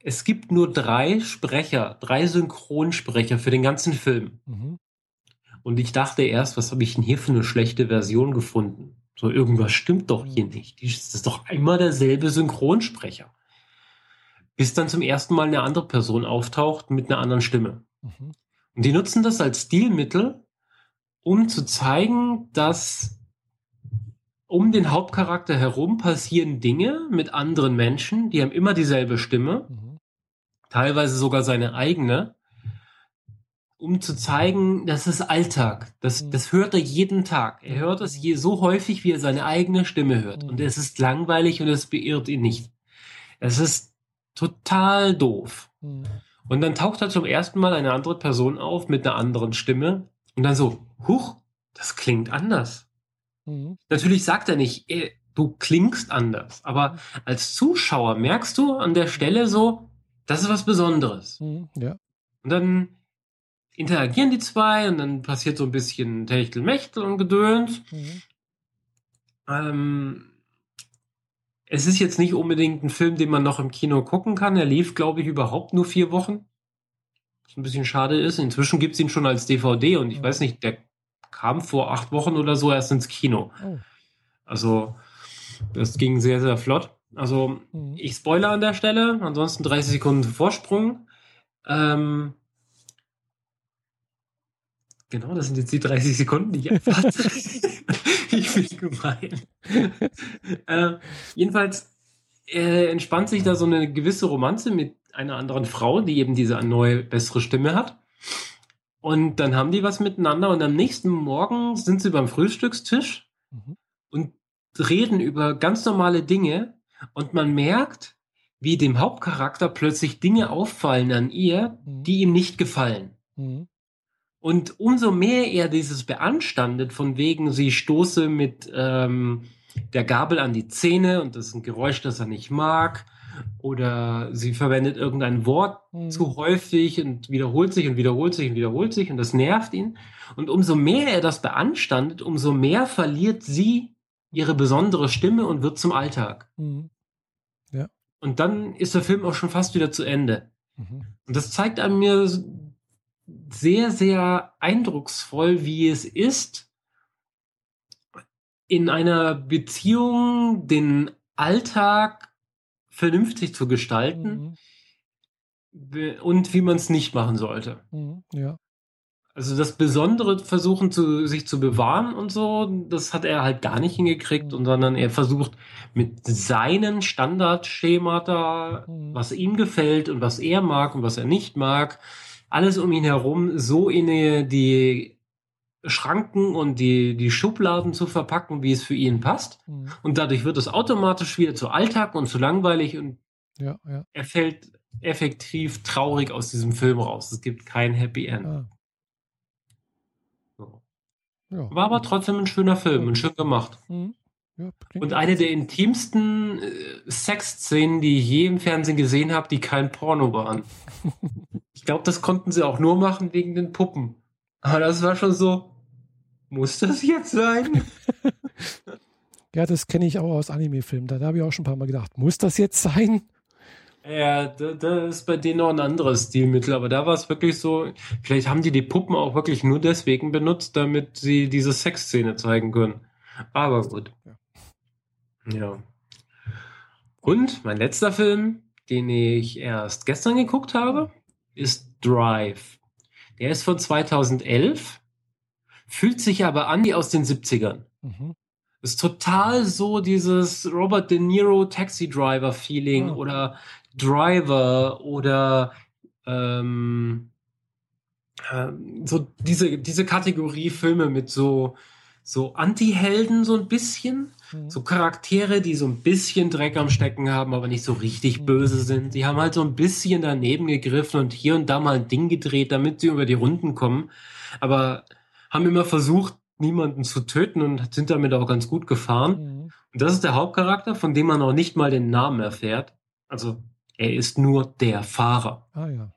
es gibt nur drei Sprecher, drei Synchronsprecher für den ganzen Film. Mhm. Und ich dachte erst, was habe ich denn hier für eine schlechte Version gefunden? So, irgendwas stimmt doch hier mhm. nicht. Das ist doch immer derselbe Synchronsprecher. Bis dann zum ersten Mal eine andere Person auftaucht mit einer anderen Stimme. Mhm. Und die nutzen das als Stilmittel, um zu zeigen, dass um den Hauptcharakter herum passieren Dinge mit anderen Menschen, die haben immer dieselbe Stimme, mhm. teilweise sogar seine eigene, um zu zeigen, das ist Alltag. Das, mhm. das hört er jeden Tag. Er hört es je so häufig, wie er seine eigene Stimme hört. Mhm. Und es ist langweilig und es beirrt ihn nicht. Es ist total doof. Mhm. Und dann taucht da zum ersten Mal eine andere Person auf mit einer anderen Stimme und dann so, huch, das klingt anders. Mhm. Natürlich sagt er nicht, ey, du klingst anders, aber als Zuschauer merkst du an der Stelle so, das ist was Besonderes. Mhm, ja. Und dann interagieren die zwei und dann passiert so ein bisschen Techtelmechtel und Gedöns. Mhm. Ähm, es ist jetzt nicht unbedingt ein Film, den man noch im Kino gucken kann. Er lief, glaube ich, überhaupt nur vier Wochen. Was ein bisschen schade ist. Inzwischen gibt es ihn schon als DVD und ich mhm. weiß nicht, der kam vor acht Wochen oder so erst ins Kino. Oh. Also, das ging sehr, sehr flott. Also, mhm. ich spoilere an der Stelle, ansonsten 30 Sekunden Vorsprung. Ähm, genau, das sind jetzt die 30 Sekunden, die ich einfach. ich bin gemein. äh, jedenfalls äh, entspannt sich da so eine gewisse Romanze mit einer anderen Frau, die eben diese neue, bessere Stimme hat. Und dann haben die was miteinander und am nächsten Morgen sind sie beim Frühstückstisch mhm. und reden über ganz normale Dinge und man merkt, wie dem Hauptcharakter plötzlich Dinge auffallen an ihr, mhm. die ihm nicht gefallen. Mhm. Und umso mehr er dieses beanstandet, von wegen, sie stoße mit ähm, der Gabel an die Zähne und das ist ein Geräusch, das er nicht mag oder sie verwendet irgendein Wort mhm. zu häufig und wiederholt sich und wiederholt sich und wiederholt sich und das nervt ihn. Und umso mehr er das beanstandet, umso mehr verliert sie ihre besondere Stimme und wird zum Alltag. Mhm. Ja. Und dann ist der Film auch schon fast wieder zu Ende. Mhm. Und das zeigt einem mir sehr, sehr eindrucksvoll, wie es ist, in einer Beziehung den Alltag vernünftig zu gestalten mhm. und wie man es nicht machen sollte. Mhm, ja. Also das Besondere versuchen zu sich zu bewahren und so, das hat er halt gar nicht hingekriegt, mhm. und sondern er versucht mit seinen Standardschemata, mhm. was ihm gefällt und was er mag und was er nicht mag, alles um ihn herum so in die Schranken und die, die Schubladen zu verpacken, wie es für ihn passt. Mhm. Und dadurch wird es automatisch wieder zu Alltag und zu langweilig und ja, ja. er fällt effektiv traurig aus diesem Film raus. Es gibt kein Happy End. Ah. So. Ja. War aber trotzdem ein schöner Film und schön gemacht. Mhm. Und eine der intimsten äh, Sexszenen, die ich je im Fernsehen gesehen habe, die kein Porno waren. ich glaube, das konnten sie auch nur machen wegen den Puppen. Aber das war schon so, muss das jetzt sein? ja, das kenne ich auch aus Anime-Filmen. Da, da habe ich auch schon ein paar Mal gedacht, muss das jetzt sein? Ja, da, da ist bei denen noch ein anderes Stilmittel, aber da war es wirklich so, vielleicht haben die die Puppen auch wirklich nur deswegen benutzt, damit sie diese Sexszene zeigen können. Aber gut. Ja. Ja. Und mein letzter Film, den ich erst gestern geguckt habe, ist Drive. Der ist von 2011, fühlt sich aber an wie aus den 70ern. Mhm. Ist total so dieses Robert De Niro Taxi Driver Feeling oh. oder Driver oder ähm, äh, so diese, diese Kategorie Filme mit so, so Anti-Helden so ein bisschen. Mhm. So Charaktere, die so ein bisschen Dreck am Stecken haben, aber nicht so richtig mhm. böse sind. Die haben halt so ein bisschen daneben gegriffen und hier und da mal ein Ding gedreht, damit sie über die Runden kommen. Aber haben immer versucht, niemanden zu töten und sind damit auch ganz gut gefahren. Mhm. Und das ist der Hauptcharakter, von dem man auch nicht mal den Namen erfährt. Also er ist nur der Fahrer. Ah ja.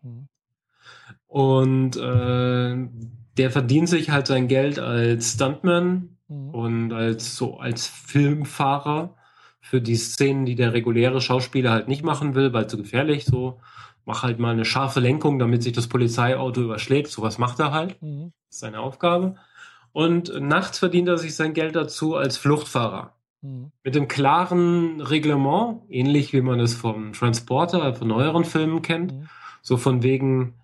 Und äh, der verdient sich halt sein Geld als Stuntman mhm. und als so als Filmfahrer für die Szenen, die der reguläre Schauspieler halt nicht machen will, weil zu gefährlich so. Mach halt mal eine scharfe Lenkung, damit sich das Polizeiauto überschlägt. Sowas macht er halt. Mhm. Das ist seine Aufgabe. Und nachts verdient er sich sein Geld dazu als Fluchtfahrer. Mhm. Mit dem klaren Reglement, ähnlich wie man es vom Transporter, von neueren Filmen kennt. Mhm. So von wegen,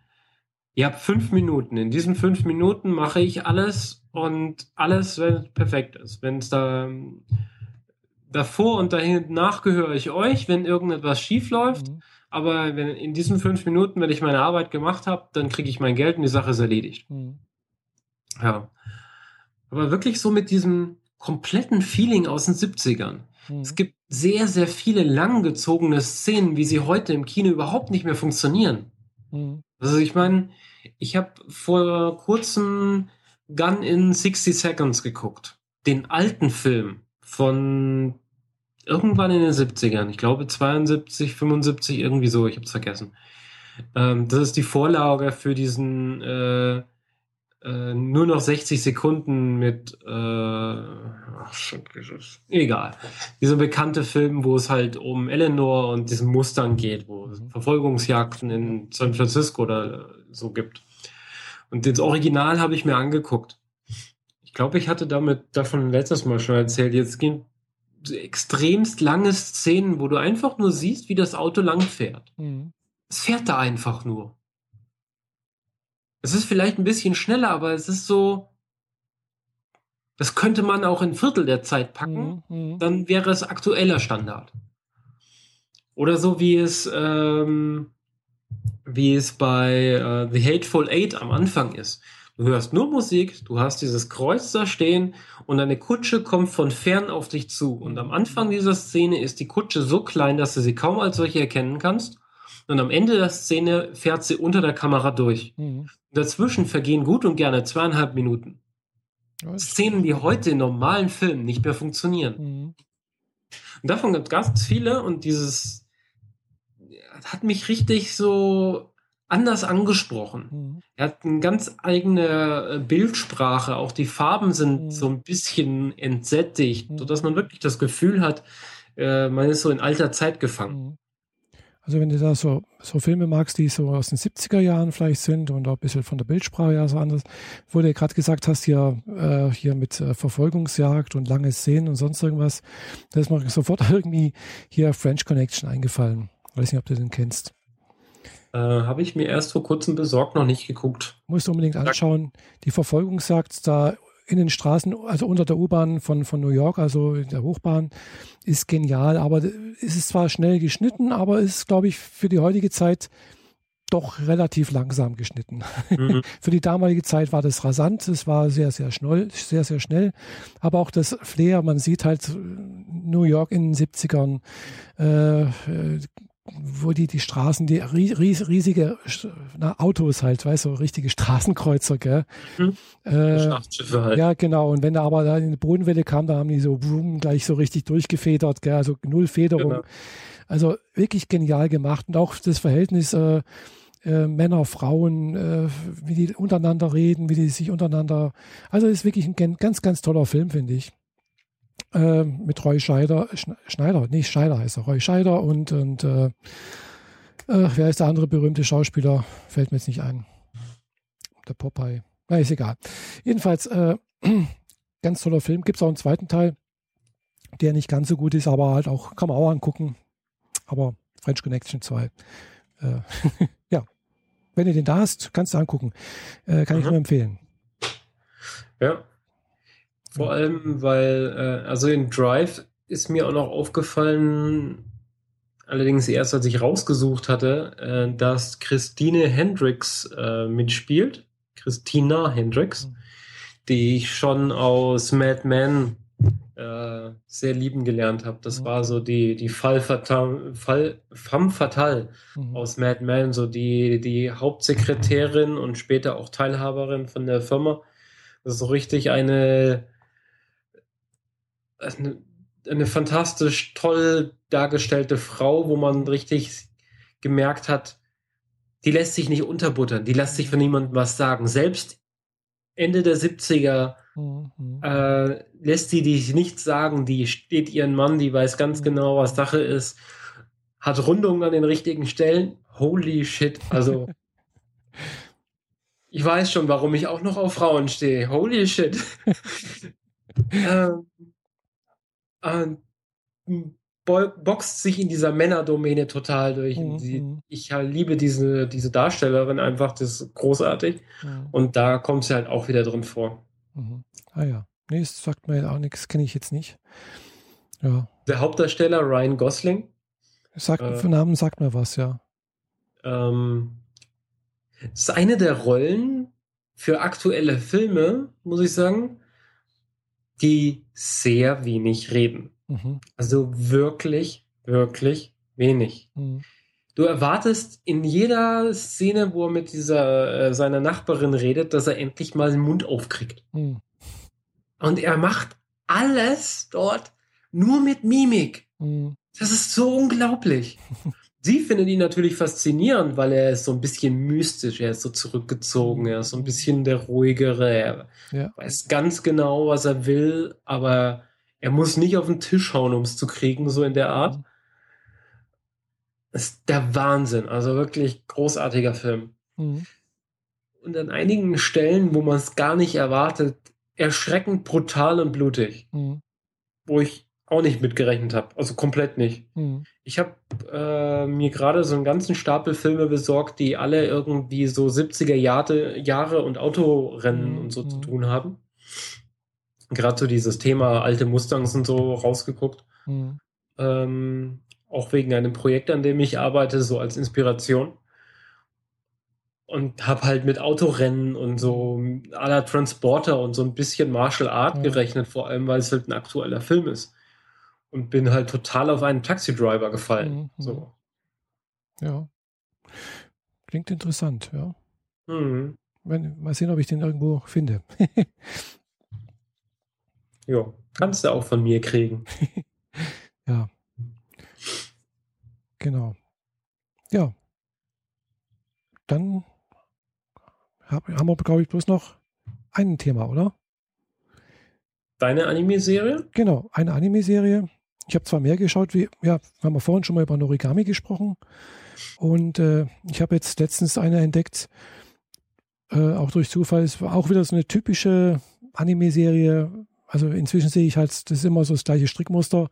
ihr habt fünf Minuten. In diesen fünf Minuten mache ich alles und alles, wenn es perfekt ist. Wenn es da davor und dahin nachgehöre ich euch, wenn irgendetwas schief läuft. Mhm. Aber wenn in diesen fünf Minuten, wenn ich meine Arbeit gemacht habe, dann kriege ich mein Geld und die Sache ist erledigt. Mhm. Ja. Aber wirklich so mit diesem kompletten Feeling aus den 70ern. Mhm. Es gibt sehr, sehr viele langgezogene Szenen, wie sie heute im Kino überhaupt nicht mehr funktionieren. Mhm. Also ich meine, ich habe vor kurzem Gun in 60 Seconds geguckt. Den alten Film von irgendwann in den 70ern. Ich glaube 72, 75, irgendwie so, ich habe es vergessen. Ähm, das ist die Vorlage für diesen äh, äh, nur noch 60 Sekunden mit äh, ach, egal. Dieser bekannte Film, wo es halt um Eleanor und diesen Mustern geht, wo es mhm. Verfolgungsjagden in San Francisco oder so gibt. Und das Original habe ich mir angeguckt. Ich glaube, ich hatte damit davon letztes Mal schon erzählt. Jetzt gehen extremst lange Szenen, wo du einfach nur siehst, wie das Auto lang fährt. Mhm. Es fährt da einfach nur. Es ist vielleicht ein bisschen schneller, aber es ist so. Das könnte man auch in Viertel der Zeit packen, mhm. mhm. dann wäre es aktueller Standard. Oder so wie es, ähm, wie es bei uh, The Hateful Eight am Anfang ist. Du hörst nur Musik, du hast dieses Kreuz da stehen und eine Kutsche kommt von fern auf dich zu. Und am Anfang dieser Szene ist die Kutsche so klein, dass du sie kaum als solche erkennen kannst. Und am Ende der Szene fährt sie unter der Kamera durch. Mhm. Dazwischen vergehen gut und gerne zweieinhalb Minuten. Was? Szenen, die heute in normalen Filmen nicht mehr funktionieren. Mhm. Und davon gibt es ganz viele und dieses hat mich richtig so anders angesprochen. Mhm. Er hat eine ganz eigene äh, Bildsprache, auch die Farben sind mhm. so ein bisschen entsättigt, mhm. sodass man wirklich das Gefühl hat, äh, man ist so in alter Zeit gefangen. Also wenn du da so, so Filme magst, die so aus den 70er Jahren vielleicht sind und auch ein bisschen von der Bildsprache ja so anders, wo du gerade gesagt hast, hier, äh, hier mit äh, Verfolgungsjagd und lange Szenen und sonst irgendwas, da ist mir sofort irgendwie hier French Connection eingefallen. Ich weiß nicht, ob du den kennst. Äh, Habe ich mir erst vor kurzem besorgt, noch nicht geguckt. Musst du unbedingt anschauen. Die Verfolgungsjagd da in den Straßen, also unter der U-Bahn von, von New York, also in der Hochbahn, ist genial. Aber es ist zwar schnell geschnitten, aber es ist, glaube ich, für die heutige Zeit doch relativ langsam geschnitten. Mhm. Für die damalige Zeit war das rasant, es war sehr, sehr schnell, sehr, sehr schnell. Aber auch das Flair, man sieht halt New York in den 70ern, äh, äh wo die die Straßen, die ries, riesige na, Autos halt, weißt du, so richtige Straßenkreuzer, gell? Mhm. Äh, halt. Ja, genau. Und wenn da aber da eine Bodenwelle kam, da haben die so boom, gleich so richtig durchgefedert, gell? Also null Federung. Genau. Also wirklich genial gemacht. Und auch das Verhältnis äh, äh, Männer, Frauen, äh, wie die untereinander reden, wie die sich untereinander. Also ist wirklich ein ganz, ganz toller Film, finde ich. Äh, mit Roy Scheider, Schneider, nicht Scheider heißt er, Roy Scheider und, und äh, äh, wer ist der andere berühmte Schauspieler? Fällt mir jetzt nicht ein. Der Popeye. Na, ist egal. Jedenfalls, äh, ganz toller Film. Gibt es auch einen zweiten Teil, der nicht ganz so gut ist, aber halt auch, kann man auch angucken. Aber French Connection 2. Äh, ja. Wenn du den da hast, kannst du angucken. Äh, kann mhm. ich nur empfehlen. Ja, vor allem, weil, äh, also in Drive ist mir auch noch aufgefallen, allerdings erst als ich rausgesucht hatte, äh, dass Christine Hendricks äh, mitspielt. Christina Hendricks, mhm. die ich schon aus Mad Men äh, sehr lieben gelernt habe. Das mhm. war so die, die Fall Fatal, Fall, Femme Fatale mhm. aus Mad Men, so die, die Hauptsekretärin und später auch Teilhaberin von der Firma. Das ist so richtig eine eine, eine fantastisch toll dargestellte Frau, wo man richtig gemerkt hat, die lässt sich nicht unterbuttern, die lässt sich von niemandem was sagen. Selbst Ende der 70er mhm. äh, lässt sie dich nichts sagen, die steht ihren Mann, die weiß ganz mhm. genau, was Sache ist, hat Rundungen an den richtigen Stellen. Holy shit, also ich weiß schon, warum ich auch noch auf Frauen stehe. Holy shit. ähm, äh, boxt sich in dieser Männerdomäne total durch. Mhm. Die, mhm. ich liebe diese, diese Darstellerin einfach, das ist großartig. Mhm. Und da kommt sie halt auch wieder drin vor. Mhm. Ah ja. Nee, das sagt mir auch nichts, kenne ich jetzt nicht. Ja. Der Hauptdarsteller Ryan Gosling. Sagt, äh, für Namen sagt mir was, ja. Ähm, ist eine der Rollen für aktuelle Filme, muss ich sagen, die sehr wenig reden. Mhm. Also wirklich, wirklich wenig. Mhm. Du erwartest in jeder Szene, wo er mit dieser äh, seiner Nachbarin redet, dass er endlich mal den Mund aufkriegt. Mhm. Und er macht alles dort nur mit Mimik. Mhm. Das ist so unglaublich. Sie findet ihn natürlich faszinierend, weil er ist so ein bisschen mystisch, er ist so zurückgezogen, er ist so ein bisschen der ruhigere, er ja. weiß ganz genau, was er will, aber er muss nicht auf den Tisch hauen, um es zu kriegen, so in der Art. Mhm. Das ist der Wahnsinn. Also wirklich großartiger Film. Mhm. Und an einigen Stellen, wo man es gar nicht erwartet, erschreckend brutal und blutig. Mhm. Wo ich auch nicht mitgerechnet habe. Also komplett nicht. Mhm. Ich habe äh, mir gerade so einen ganzen Stapel Filme besorgt, die alle irgendwie so 70er Jahre, Jahre und Autorennen mhm. und so zu mhm. tun haben gerade so dieses Thema alte Mustangs und so rausgeguckt. Mhm. Ähm, auch wegen einem Projekt, an dem ich arbeite, so als Inspiration. Und habe halt mit Autorennen und so aller Transporter und so ein bisschen Martial Art mhm. gerechnet, vor allem weil es halt ein aktueller Film ist. Und bin halt total auf einen Taxi-Driver gefallen. Mhm. So. Ja. Klingt interessant, ja. Mhm. Wenn, mal sehen, ob ich den irgendwo finde. Ja, kannst du auch von mir kriegen. ja. Genau. Ja. Dann haben wir, glaube ich, bloß noch ein Thema, oder? Deine Anime-Serie? Genau, eine Anime-Serie. Ich habe zwar mehr geschaut, wie, ja, wir haben wir vorhin schon mal über Norigami gesprochen. Und äh, ich habe jetzt letztens eine entdeckt, äh, auch durch Zufall. Es war auch wieder so eine typische Anime-Serie, also inzwischen sehe ich halt, das ist immer so das gleiche Strickmuster.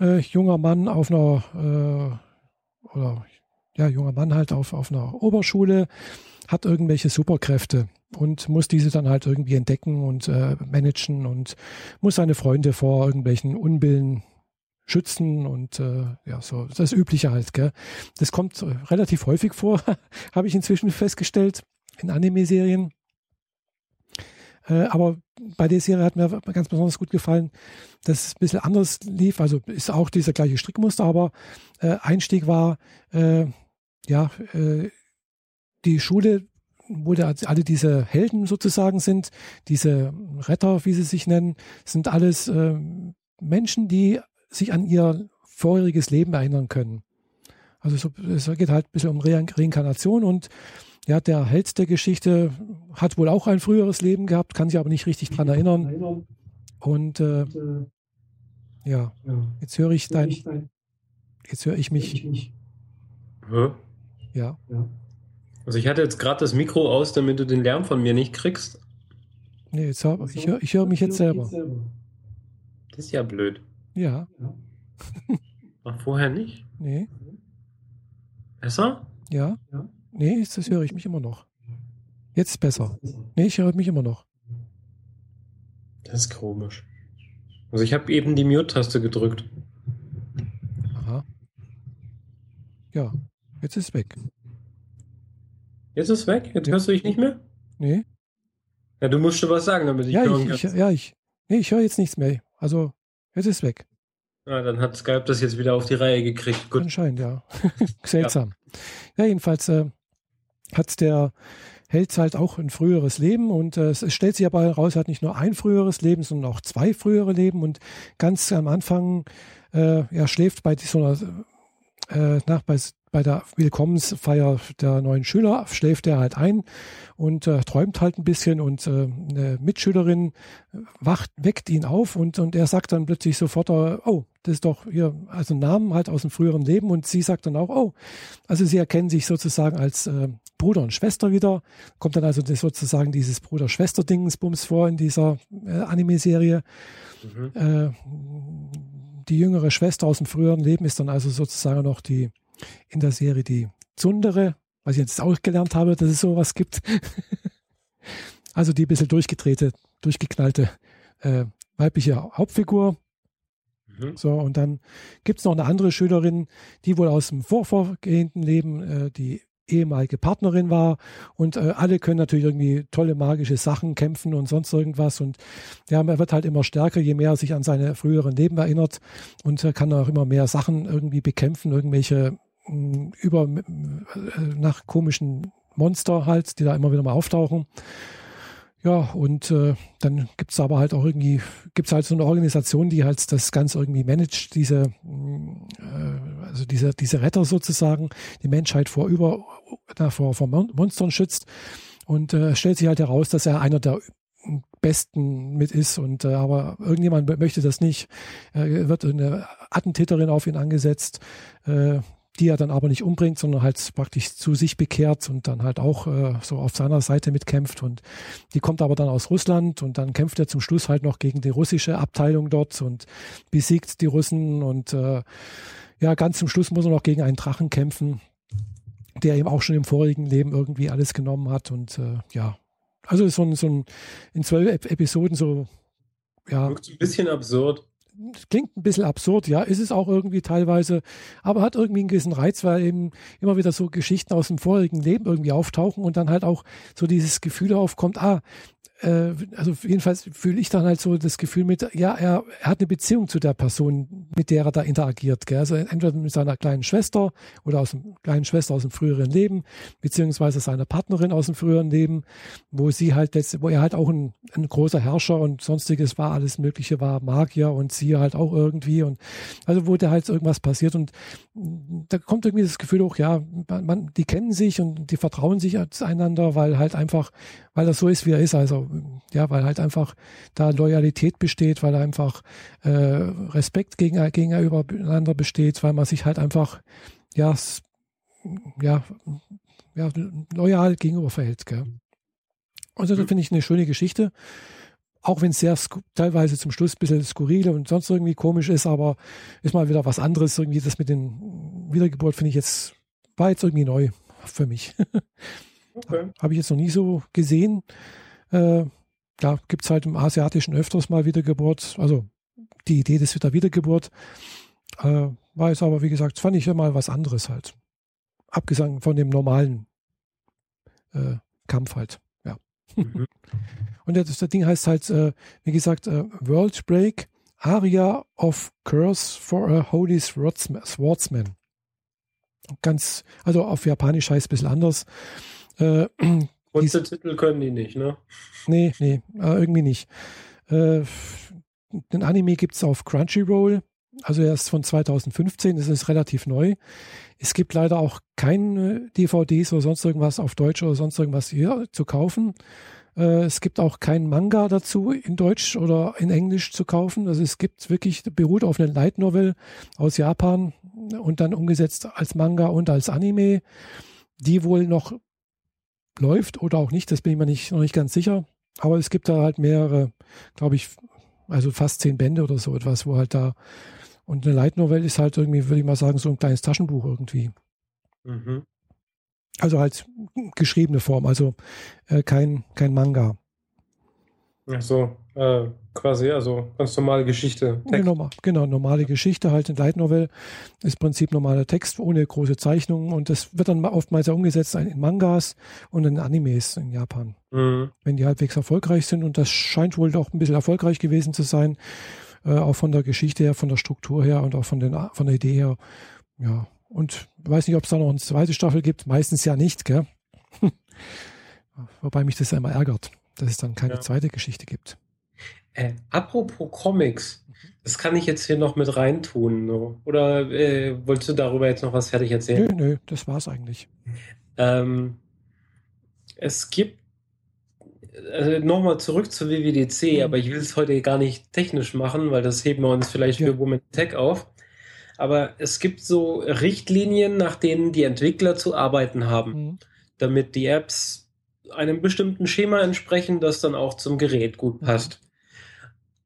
Äh, junger Mann auf einer, äh, oder ja, junger Mann halt auf, auf einer Oberschule, hat irgendwelche Superkräfte und muss diese dann halt irgendwie entdecken und äh, managen und muss seine Freunde vor irgendwelchen Unbillen schützen und äh, ja, so das Übliche halt. Gell? Das kommt äh, relativ häufig vor, habe ich inzwischen festgestellt in Anime-Serien. Äh, aber bei der Serie hat mir ganz besonders gut gefallen, dass es ein bisschen anders lief. Also ist auch dieser gleiche Strickmuster, aber äh, Einstieg war, äh, ja, äh, die Schule, wo da alle diese Helden sozusagen sind, diese Retter, wie sie sich nennen, sind alles äh, Menschen, die sich an ihr vorheriges Leben erinnern können. Also so, es geht halt ein bisschen um Re Reinkarnation und ja, der Held der Geschichte hat wohl auch ein früheres Leben gehabt, kann sich aber nicht richtig dran erinnern. Und äh, ja, jetzt höre ich dein, jetzt höre ich mich. Hä? Ja. Also ich hatte jetzt gerade das Mikro aus, damit du den Lärm von mir nicht kriegst. Nee, jetzt hab, ich höre ich hör mich jetzt selber. Das ist ja blöd. Ja. Ach, vorher nicht? Nee. Besser? Ja. ja. Nee, das höre ich mich immer noch. Jetzt ist besser. Nee, ich höre mich immer noch. Das ist komisch. Also ich habe eben die Mute-Taste gedrückt. Aha. Ja, jetzt ist es weg. Jetzt ist es weg? Jetzt ja. hörst du dich nicht mehr? Nee. Ja, du musst schon was sagen, damit ich ja, hören ich, ich, Ja, ich, nee, ich höre jetzt nichts mehr. Also, jetzt ist es weg. Ja, dann hat Skype das jetzt wieder auf die Reihe gekriegt. Gut. Anscheinend, ja. Seltsam. Ja, ja jedenfalls äh, hat der hält halt auch ein früheres Leben und äh, es stellt sich aber heraus, er hat nicht nur ein früheres Leben, sondern auch zwei frühere Leben und ganz am Anfang, äh, er schläft bei so einer, äh, nach, bei, bei der Willkommensfeier der neuen Schüler schläft er halt ein und äh, träumt halt ein bisschen und äh, eine Mitschülerin wacht, weckt ihn auf und, und er sagt dann plötzlich sofort, äh, oh, das ist doch ihr, also Namen halt aus dem früheren Leben und sie sagt dann auch, oh, also sie erkennen sich sozusagen als äh, Bruder und Schwester wieder, kommt dann also sozusagen dieses Bruder-Schwester-Dingensbums vor in dieser äh, Anime-Serie. Mhm. Äh, die jüngere Schwester aus dem früheren Leben ist dann also sozusagen noch die in der Serie die Zundere, was ich jetzt auch gelernt habe, dass es sowas gibt. also die ein bisschen durchgedrehte, durchgeknallte äh, weibliche Hauptfigur. Mhm. So, und dann gibt es noch eine andere Schülerin, die wohl aus dem vorvorgehenden Leben äh, die ehemalige Partnerin war und äh, alle können natürlich irgendwie tolle magische Sachen kämpfen und sonst irgendwas und ja, er wird halt immer stärker, je mehr er sich an seine früheren Leben erinnert und er kann auch immer mehr Sachen irgendwie bekämpfen, irgendwelche über äh, nach komischen Monster halt, die da immer wieder mal auftauchen. Ja, und äh, dann gibt es aber halt auch irgendwie, gibt es halt so eine Organisation, die halt das Ganze irgendwie managt, diese, äh, also diese, diese Retter sozusagen, die Menschheit vor über, na, vor, vor Monstern schützt. Und äh, stellt sich halt heraus, dass er einer der Besten mit ist und äh, aber irgendjemand möchte das nicht. Äh, wird eine Attentäterin auf ihn angesetzt, äh, die er dann aber nicht umbringt, sondern halt praktisch zu sich bekehrt und dann halt auch äh, so auf seiner Seite mitkämpft. Und die kommt aber dann aus Russland und dann kämpft er zum Schluss halt noch gegen die russische Abteilung dort und besiegt die Russen und äh, ja, ganz zum Schluss muss er noch gegen einen Drachen kämpfen, der ihm auch schon im vorigen Leben irgendwie alles genommen hat und äh, ja, also so ein, so ein in zwölf Episoden so ja. Wirkt ein bisschen absurd klingt ein bisschen absurd, ja, ist es auch irgendwie teilweise, aber hat irgendwie einen gewissen Reiz, weil eben immer wieder so Geschichten aus dem vorigen Leben irgendwie auftauchen und dann halt auch so dieses Gefühl aufkommt, ah, äh, also jedenfalls fühle ich dann halt so das Gefühl mit, ja, er, er hat eine Beziehung zu der Person, mit der er da interagiert. Gell? Also entweder mit seiner kleinen Schwester oder aus dem kleinen Schwester aus dem früheren Leben, beziehungsweise seiner Partnerin aus dem früheren Leben, wo sie halt jetzt, wo er halt auch ein, ein großer Herrscher und sonstiges war, alles Mögliche war Magier und sie halt auch irgendwie und also wo da halt irgendwas passiert und da kommt irgendwie das Gefühl auch, ja, man, die kennen sich und die vertrauen sich einander, weil halt einfach, weil das so ist, wie er ist. Also ja, weil halt einfach da Loyalität besteht, weil einfach äh, Respekt gegen, gegeneinander besteht, weil man sich halt einfach ja, ja, ja loyal gegenüber verhält. Gell? Also das mhm. finde ich eine schöne Geschichte. Auch wenn es sehr teilweise zum Schluss ein bisschen skurril und sonst irgendwie komisch ist, aber ist mal wieder was anderes. Irgendwie das mit den Wiedergeburt finde ich jetzt, war jetzt irgendwie neu für mich. Okay. Habe ich jetzt noch nie so gesehen. Äh, da gibt es halt im Asiatischen öfters mal Wiedergeburt, also die Idee des der Wiedergeburt. Äh, war jetzt aber, wie gesagt, fand ich ja mal was anderes halt. Abgesang von dem normalen äh, Kampf halt. Ja. Mhm. Und das, das, Ding heißt halt, äh, wie gesagt, äh, World Break, Aria of Curse for a Holy Swordsman. Ganz, also auf Japanisch heißt es ein bisschen anders. Kurze Titel können die nicht, ne? Nee, nee, irgendwie nicht. Äh, den Anime gibt es auf Crunchyroll, also er ist von 2015, das ist relativ neu. Es gibt leider auch keine DVDs oder sonst irgendwas auf Deutsch oder sonst irgendwas hier zu kaufen. Äh, es gibt auch keinen Manga dazu in Deutsch oder in Englisch zu kaufen. Also es gibt wirklich, beruht auf einer Light Novel aus Japan und dann umgesetzt als Manga und als Anime, die wohl noch läuft oder auch nicht, das bin ich mir nicht, noch nicht ganz sicher. Aber es gibt da halt mehrere, glaube ich, also fast zehn Bände oder so etwas, wo halt da. Und eine Light Novel ist halt irgendwie, würde ich mal sagen, so ein kleines Taschenbuch irgendwie. Mhm. Also halt geschriebene Form, also äh, kein, kein Manga. Ach so, äh, quasi, also ganz normale Geschichte. Genau, genau, normale Geschichte, halt in Light Novel ist im Prinzip normaler Text ohne große Zeichnungen und das wird dann oftmals ja umgesetzt in Mangas und in Animes in Japan. Mhm. Wenn die halbwegs erfolgreich sind und das scheint wohl auch ein bisschen erfolgreich gewesen zu sein, äh, auch von der Geschichte her, von der Struktur her und auch von, den, von der Idee her. Ja, und weiß nicht, ob es da noch eine zweite Staffel gibt, meistens ja nicht, gell? Wobei mich das ja immer ärgert, dass es dann keine ja. zweite Geschichte gibt. Äh, apropos Comics, das kann ich jetzt hier noch mit reintun. No? Oder äh, wolltest du darüber jetzt noch was fertig erzählen? Nö, nö, das war's eigentlich. Ähm, es gibt also nochmal zurück zu WWDC, mhm. aber ich will es heute gar nicht technisch machen, weil das heben wir uns vielleicht ja. für Women Tech auf. Aber es gibt so Richtlinien, nach denen die Entwickler zu arbeiten haben, mhm. damit die Apps einem bestimmten Schema entsprechen, das dann auch zum Gerät gut mhm. passt. Mhm.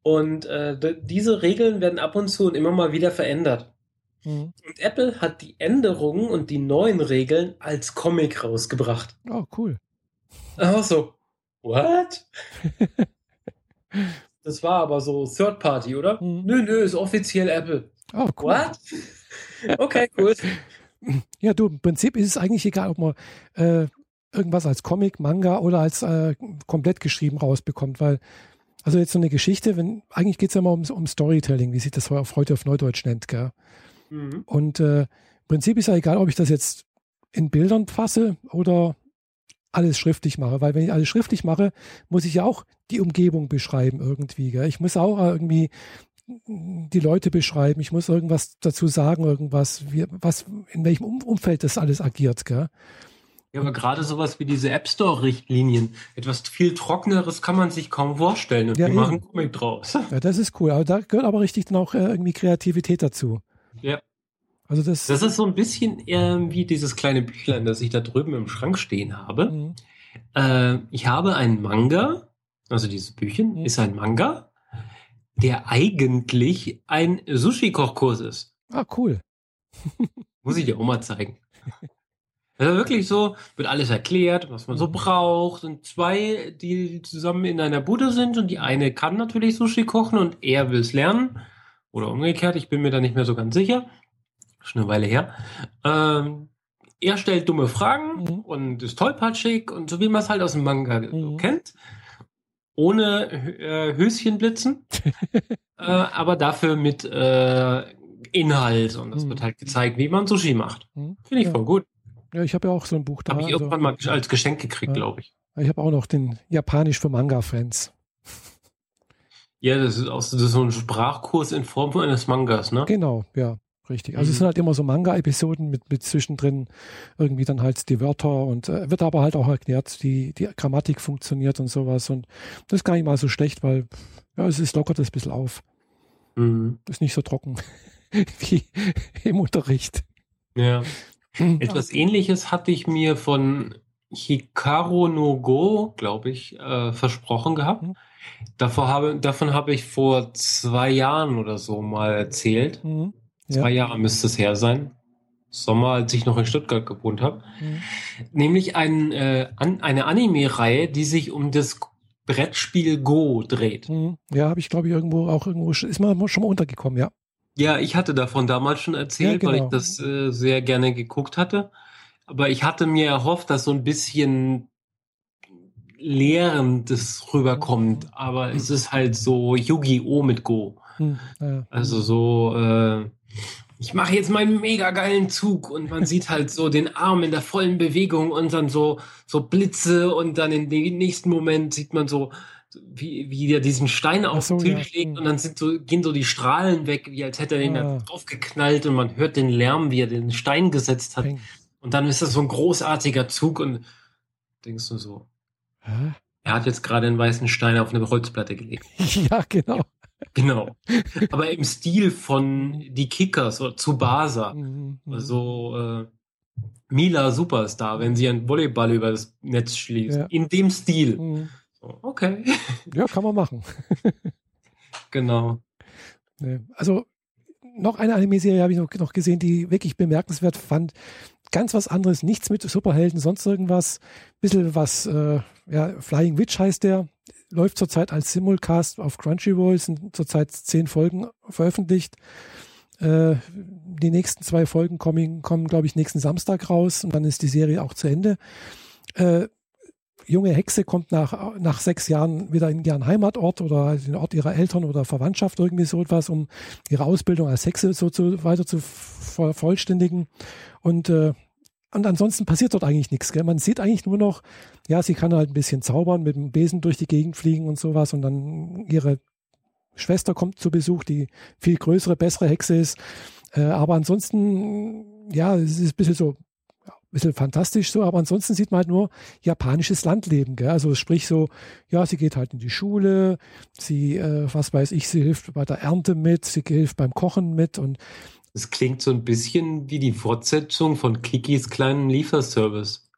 Und äh, diese Regeln werden ab und zu und immer mal wieder verändert. Mhm. Und Apple hat die Änderungen und die neuen Regeln als Comic rausgebracht. Oh, cool. Auch so, what? das war aber so Third Party, oder? Mhm. Nö, nö, ist offiziell Apple. Oh, cool. What? Okay, gut. Ja, du, im Prinzip ist es eigentlich egal, ob man äh, irgendwas als Comic, Manga oder als äh, komplett geschrieben rausbekommt, weil also jetzt so eine Geschichte, wenn eigentlich geht es ja immer um, um Storytelling, wie sich das auf heute auf Neudeutsch nennt, gell? Mhm. Und äh, im Prinzip ist ja egal, ob ich das jetzt in Bildern fasse oder alles schriftlich mache, weil wenn ich alles schriftlich mache, muss ich ja auch die Umgebung beschreiben irgendwie. Gell? Ich muss auch irgendwie die Leute beschreiben, ich muss irgendwas dazu sagen, irgendwas, wie, was, in welchem Umfeld das alles agiert. Gell? Ja, aber gerade sowas wie diese App Store-Richtlinien, etwas viel Trockeneres kann man sich kaum vorstellen und ja, die machen Comic draus. Ja, das ist cool. Aber da gehört aber richtig dann auch äh, irgendwie Kreativität dazu. Ja. Also das, das ist so ein bisschen äh, wie dieses kleine Büchlein, das ich da drüben im Schrank stehen habe. Mhm. Äh, ich habe einen Manga, also dieses Büchchen mhm. ist ein Manga, der eigentlich ein Sushi-Kochkurs ist. Ah, cool. Muss ich dir auch mal zeigen. Also wirklich so, wird alles erklärt, was man so mhm. braucht. Und zwei, die zusammen in einer Bude sind und die eine kann natürlich Sushi kochen und er will es lernen. Oder umgekehrt, ich bin mir da nicht mehr so ganz sicher. Schon eine Weile her. Ähm, er stellt dumme Fragen mhm. und ist tollpatschig und so wie man es halt aus dem Manga mhm. kennt. Ohne äh, Höschenblitzen. äh, aber dafür mit äh, Inhalt. Und das mhm. wird halt gezeigt, wie man Sushi macht. Mhm. Finde ich voll gut. Ja, ich habe ja auch so ein Buch da. Habe ich irgendwann mal als Geschenk gekriegt, ja. glaube ich. Ich habe auch noch den Japanisch für Manga-Fans. Ja, das ist, auch, das ist so ein Sprachkurs in Form eines Mangas, ne? Genau, ja, richtig. Also mhm. es sind halt immer so Manga-Episoden mit, mit zwischendrin irgendwie dann halt die Wörter und äh, wird aber halt auch erklärt, wie die Grammatik funktioniert und sowas. Und das ist gar nicht mal so schlecht, weil ja, es ist lockert das ein bisschen auf. Mhm. Ist nicht so trocken wie im Unterricht. Ja. Mhm. Etwas ähnliches hatte ich mir von Hikaru no Go, glaube ich, äh, versprochen gehabt. Mhm. Davor habe, davon habe ich vor zwei Jahren oder so mal erzählt. Mhm. Ja. Zwei Jahre müsste es her sein. Sommer, als ich noch in Stuttgart gewohnt habe. Mhm. Nämlich ein, äh, an, eine Anime-Reihe, die sich um das Brettspiel Go dreht. Mhm. Ja, habe ich glaube ich irgendwo auch irgendwo ist mal schon mal untergekommen, ja. Ja, ich hatte davon damals schon erzählt, ja, genau. weil ich das äh, sehr gerne geguckt hatte. Aber ich hatte mir erhofft, dass so ein bisschen Lehrendes rüberkommt. Mhm. Aber es ist halt so Yu-Gi-Oh! mit Go. Hm, ja. Also so, äh, ich mache jetzt meinen mega geilen Zug und man sieht halt so den Arm in der vollen Bewegung und dann so, so Blitze und dann in dem nächsten Moment sieht man so wie, wie der diesen Stein auf so, den Tisch ja. legt und dann sind so, gehen so die Strahlen weg, wie als hätte er ihn ah. da draufgeknallt und man hört den Lärm, wie er den Stein gesetzt hat. Ping. Und dann ist das so ein großartiger Zug und denkst du so, Hä? er hat jetzt gerade einen weißen Stein auf eine Holzplatte gelegt. ja, genau. Genau. Aber im Stil von die Kickers oder Tsubasa. Mhm, mhm. Also äh, Mila Superstar, wenn sie einen Volleyball über das Netz schließt. Ja. In dem Stil. Mhm. Okay. Ja, kann man machen. genau. Also noch eine Anime-Serie habe ich noch, noch gesehen, die wirklich bemerkenswert fand. Ganz was anderes, nichts mit Superhelden, sonst irgendwas. Bisschen was, äh, ja, Flying Witch heißt der. Läuft zurzeit als Simulcast auf Crunchyroll, sind zurzeit zehn Folgen veröffentlicht. Äh, die nächsten zwei Folgen kommen, kommen glaube ich, nächsten Samstag raus und dann ist die Serie auch zu Ende. Äh, junge Hexe kommt nach, nach sechs Jahren wieder in ihren Heimatort oder den Ort ihrer Eltern oder Verwandtschaft, irgendwie so etwas, um ihre Ausbildung als Hexe so zu, weiter zu vervollständigen. Und äh, und ansonsten passiert dort eigentlich nichts. Gell? Man sieht eigentlich nur noch, ja, sie kann halt ein bisschen zaubern, mit dem Besen durch die Gegend fliegen und sowas. Und dann ihre Schwester kommt zu Besuch, die viel größere, bessere Hexe ist. Äh, aber ansonsten, ja, es ist ein bisschen so, bisschen fantastisch so, aber ansonsten sieht man halt nur japanisches Landleben. Gell? Also sprich so, ja, sie geht halt in die Schule, sie, äh, was weiß ich, sie hilft bei der Ernte mit, sie hilft beim Kochen mit und es klingt so ein bisschen wie die Fortsetzung von Kikis kleinen Lieferservice.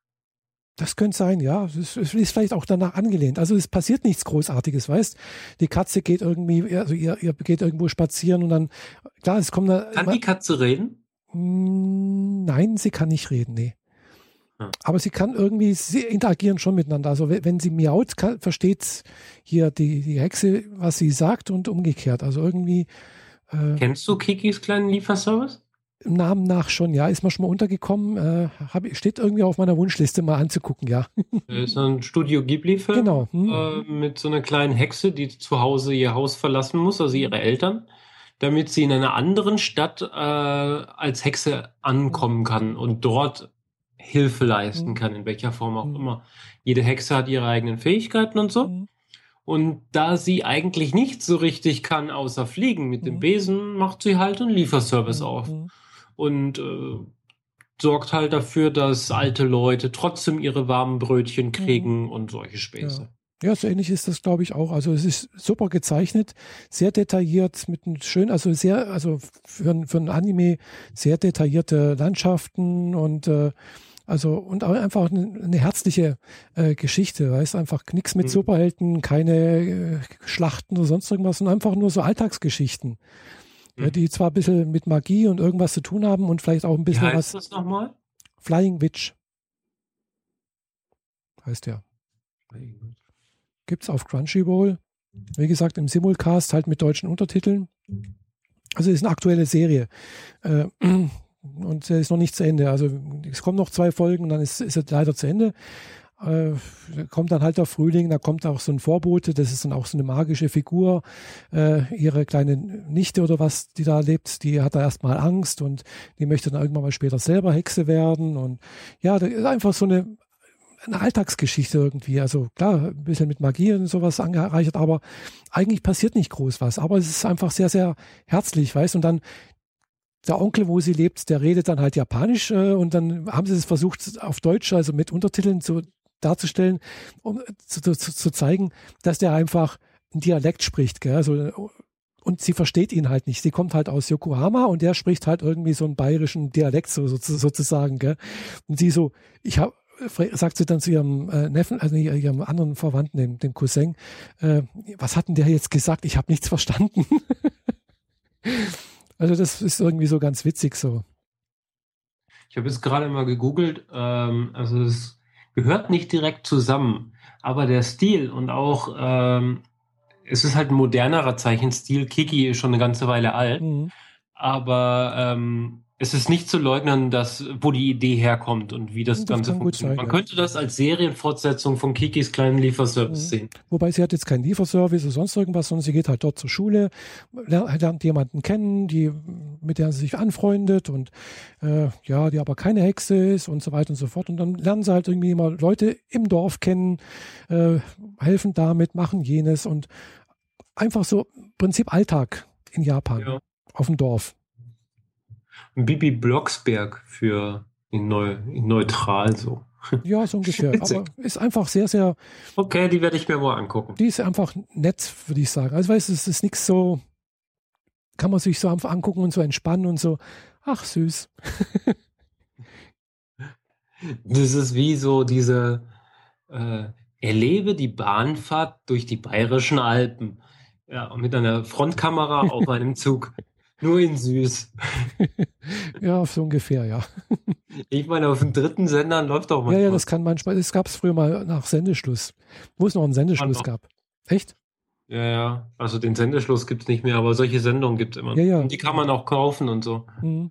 Das könnte sein, ja. Es ist vielleicht auch danach angelehnt. Also es passiert nichts Großartiges, weißt? Die Katze geht irgendwie, also ihr, ihr geht irgendwo spazieren und dann, klar, es kommt da. Kann die Katze reden? Hm, nein, sie kann nicht reden, nee. Hm. Aber sie kann irgendwie, sie interagieren schon miteinander. Also wenn sie miaut, versteht hier die, die Hexe, was sie sagt und umgekehrt. Also irgendwie äh, Kennst du Kikis kleinen Lieferservice? Im Namen nach schon, ja. Ist mir schon mal untergekommen. Äh, hab, steht irgendwie auf meiner Wunschliste mal anzugucken, ja. ist ein Studio Ghibli-Film. Genau. Hm. Äh, mit so einer kleinen Hexe, die zu Hause ihr Haus verlassen muss, also ihre Eltern, damit sie in einer anderen Stadt äh, als Hexe ankommen kann und dort Hilfe leisten hm. kann, in welcher Form auch hm. immer. Jede Hexe hat ihre eigenen Fähigkeiten und so. Hm. Und da sie eigentlich nicht so richtig kann, außer fliegen mit dem mhm. Besen, macht sie halt einen Lieferservice mhm. auf. Und äh, sorgt halt dafür, dass alte Leute trotzdem ihre warmen Brötchen kriegen mhm. und solche Späße. Ja. ja. so ähnlich ist das, glaube ich, auch. Also es ist super gezeichnet, sehr detailliert, mit einem schön, also sehr, also für, für ein Anime sehr detaillierte Landschaften und äh, also und auch einfach eine, eine herzliche äh, Geschichte, weißt einfach nichts mit mhm. Superhelden, keine äh, Schlachten oder sonst irgendwas, sondern einfach nur so Alltagsgeschichten, mhm. äh, die zwar ein bisschen mit Magie und irgendwas zu tun haben und vielleicht auch ein bisschen Wie heißt was. Das nochmal? Flying Witch heißt der. Gibt's auf Crunchyroll. Wie gesagt, im Simulcast halt mit deutschen Untertiteln. Also ist eine aktuelle Serie. Äh, und er ist noch nicht zu Ende. Also es kommen noch zwei Folgen und dann ist, ist er leider zu Ende. Äh, kommt dann halt der Frühling, da kommt auch so ein Vorbote, das ist dann auch so eine magische Figur. Äh, ihre kleine Nichte oder was, die da lebt, die hat da erstmal Angst und die möchte dann irgendwann mal später selber Hexe werden. Und ja, das ist einfach so eine, eine Alltagsgeschichte irgendwie. Also klar, ein bisschen mit Magie und sowas angereichert, aber eigentlich passiert nicht groß was. Aber es ist einfach sehr, sehr herzlich, weißt Und dann der Onkel, wo sie lebt, der redet dann halt Japanisch äh, und dann haben sie es versucht auf Deutsch, also mit Untertiteln zu, darzustellen, um zu, zu, zu zeigen, dass der einfach ein Dialekt spricht. Gell? Also, und sie versteht ihn halt nicht. Sie kommt halt aus Yokohama und der spricht halt irgendwie so einen bayerischen Dialekt so, so, sozusagen. Gell? Und sie so, ich habe sagt sie dann zu ihrem äh, Neffen, also ihrem anderen Verwandten, dem, dem Cousin, äh, was hat denn der jetzt gesagt? Ich habe nichts verstanden. Also das ist irgendwie so ganz witzig so. Ich habe jetzt gerade mal gegoogelt, ähm, also es gehört nicht direkt zusammen, aber der Stil und auch ähm, es ist halt ein modernerer Zeichenstil. Kiki ist schon eine ganze Weile alt, mhm. aber ähm, es ist nicht zu leugnen, dass, wo die Idee herkommt und wie das, das Ganze funktioniert. Sein, Man ja. könnte das als Serienfortsetzung von Kikis kleinen Lieferservice mhm. sehen. Wobei sie hat jetzt keinen Lieferservice oder sonst irgendwas, sondern sie geht halt dort zur Schule, lernt jemanden kennen, die, mit der sie sich anfreundet und äh, ja, die aber keine Hexe ist und so weiter und so fort. Und dann lernen sie halt irgendwie immer Leute im Dorf kennen, äh, helfen damit, machen jenes und einfach so Prinzip Alltag in Japan ja. auf dem Dorf. Bibi Blocksberg für in, neu, in neutral so. Ja, so ungefähr. Aber ist einfach sehr, sehr. Okay, die werde ich mir mal angucken. Die ist einfach nett, würde ich sagen. Also, weißt du, es ist nichts so, kann man sich so einfach angucken und so entspannen und so, ach, süß. das ist wie so diese, äh, erlebe die Bahnfahrt durch die bayerischen Alpen. Ja, mit einer Frontkamera auf einem Zug. Nur in süß. ja, so ungefähr, ja. ich meine, auf dem dritten Sender läuft doch mal. Ja, ja, das kann manchmal. Das gab es früher mal nach Sendeschluss, wo es noch einen Sendeschluss gab. Echt? Ja, ja. Also den Sendeschluss gibt es nicht mehr, aber solche Sendungen gibt es immer. Ja, ja. Und die kann man auch kaufen und so. Mhm.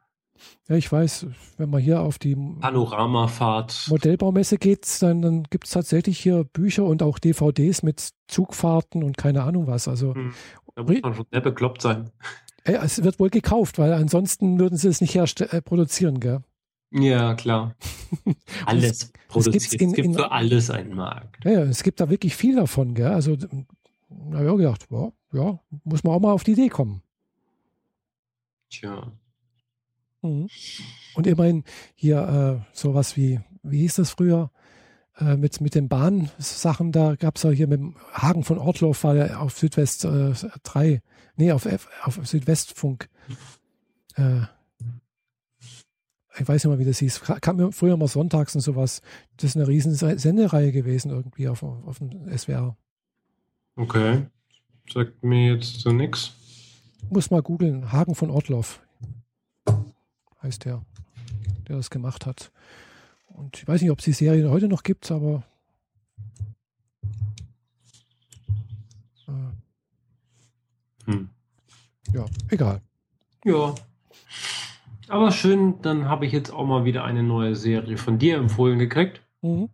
Ja, ich weiß, wenn man hier auf die Panoramafahrt Modellbaumesse geht, dann, dann gibt es tatsächlich hier Bücher und auch DVDs mit Zugfahrten und keine Ahnung was. Also hm. Da muss man schon sehr bekloppt sein. Es wird wohl gekauft, weil ansonsten würden sie es nicht äh, produzieren, gell? Ja, klar. Alles produziert. Es, in, es gibt in, für alles einen Markt. Ja, es gibt da wirklich viel davon, gell? Also, da habe ich auch gedacht, ja, ja, muss man auch mal auf die Idee kommen. Tja. Mhm. Und immerhin hier äh, sowas wie, wie hieß das früher? Äh, mit, mit den Bahnsachen, da gab es ja hier mit dem Hagen von Ortloff, war der auf Südwest äh, 3, nee, auf, F, auf Südwestfunk. Äh, ich weiß nicht mal, wie das hieß, kam mir früher mal sonntags und sowas. Das ist eine riesen Sendereihe gewesen irgendwie auf, auf dem SWR. Okay. Sagt mir jetzt so nix. Muss mal googeln. Hagen von Ortloff heißt der, der das gemacht hat. Und ich weiß nicht, ob es die Serie heute noch gibt, aber äh, hm. ja, egal. Ja. Aber schön, dann habe ich jetzt auch mal wieder eine neue Serie von dir empfohlen gekriegt. Mhm.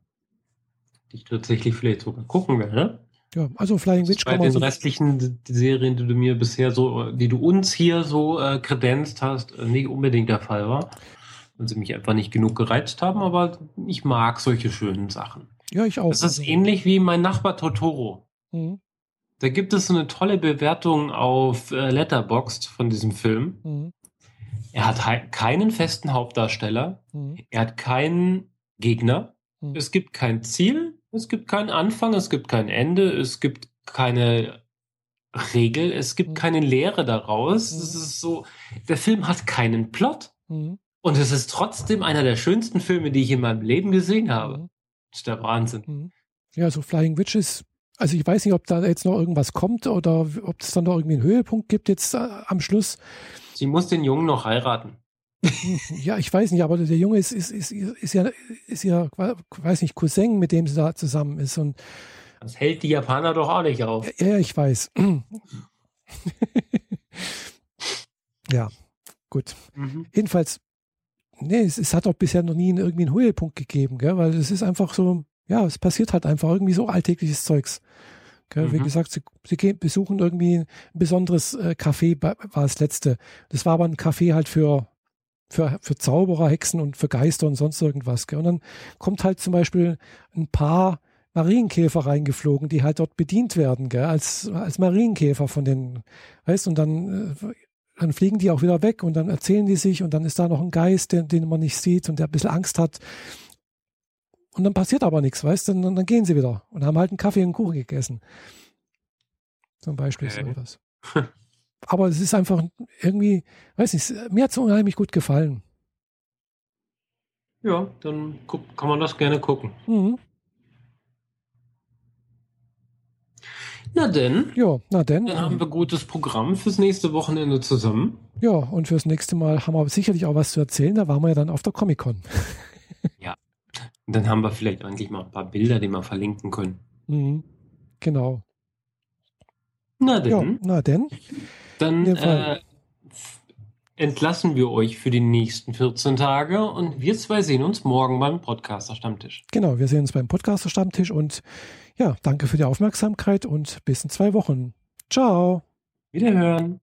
Die ich tatsächlich vielleicht sogar gucken werde. Ja, also Flying Witch Bei den so restlichen Serien, die du mir bisher so, die du uns hier so äh, kredenzt hast, äh, nicht unbedingt der Fall war. Und sie mich einfach nicht genug gereizt haben, aber ich mag solche schönen Sachen. Ja, ich auch. Das ist ähnlich wie mein Nachbar Totoro. Mhm. Da gibt es so eine tolle Bewertung auf äh, Letterboxd von diesem Film. Mhm. Er hat keinen festen Hauptdarsteller. Mhm. Er hat keinen Gegner. Mhm. Es gibt kein Ziel. Es gibt keinen Anfang. Es gibt kein Ende. Es gibt keine Regel. Es gibt mhm. keine Lehre daraus. Es mhm. ist so, der Film hat keinen Plot. Mhm. Und es ist trotzdem einer der schönsten Filme, die ich in meinem Leben gesehen habe. Mhm. Das ist der Wahnsinn. Ja, so Flying Witches also ich weiß nicht, ob da jetzt noch irgendwas kommt oder ob es dann noch irgendwie einen Höhepunkt gibt jetzt äh, am Schluss. Sie muss den Jungen noch heiraten. Ja, ich weiß nicht, aber der Junge ist, ist, ist, ist ja, ist ja, weiß nicht, Cousin, mit dem sie da zusammen ist. Und das hält die Japaner doch auch nicht auf. Ja, ich weiß. ja, gut. Mhm. Jedenfalls, nee, es, es, hat auch bisher noch nie irgendwie einen Höhepunkt gegeben, gell? weil es ist einfach so, ja, es passiert halt einfach irgendwie so alltägliches Zeugs. Mhm. Wie gesagt, sie, sie gehen, besuchen irgendwie ein besonderes äh, Café, war das letzte. Das war aber ein Café halt für, für, für Zauberer, Hexen und für Geister und sonst irgendwas. Gell? Und dann kommt halt zum Beispiel ein paar Marienkäfer reingeflogen, die halt dort bedient werden, gell? Als, als Marienkäfer von den, weißt und dann, äh, dann fliegen die auch wieder weg und dann erzählen die sich und dann ist da noch ein Geist, den, den man nicht sieht und der ein bisschen Angst hat und dann passiert aber nichts, weißt du? Dann, dann gehen sie wieder und haben halt einen Kaffee und einen Kuchen gegessen. Zum Beispiel okay. so etwas. aber es ist einfach irgendwie, weiß nicht, mir hat es unheimlich gut gefallen. Ja, dann kann man das gerne gucken. Mhm. Na denn. Ja, na denn. Dann haben wir gutes Programm fürs nächste Wochenende zusammen. Ja, und fürs nächste Mal haben wir sicherlich auch was zu erzählen. Da waren wir ja dann auf der Comic-Con. ja, und dann haben wir vielleicht eigentlich mal ein paar Bilder, die wir verlinken können. Mhm. Genau. Na denn. Ja, na denn. Dann äh, entlassen wir euch für die nächsten 14 Tage und wir zwei sehen uns morgen beim Podcaster Stammtisch. Genau, wir sehen uns beim Podcaster Stammtisch und ja, danke für die Aufmerksamkeit und bis in zwei Wochen. Ciao. Wiederhören.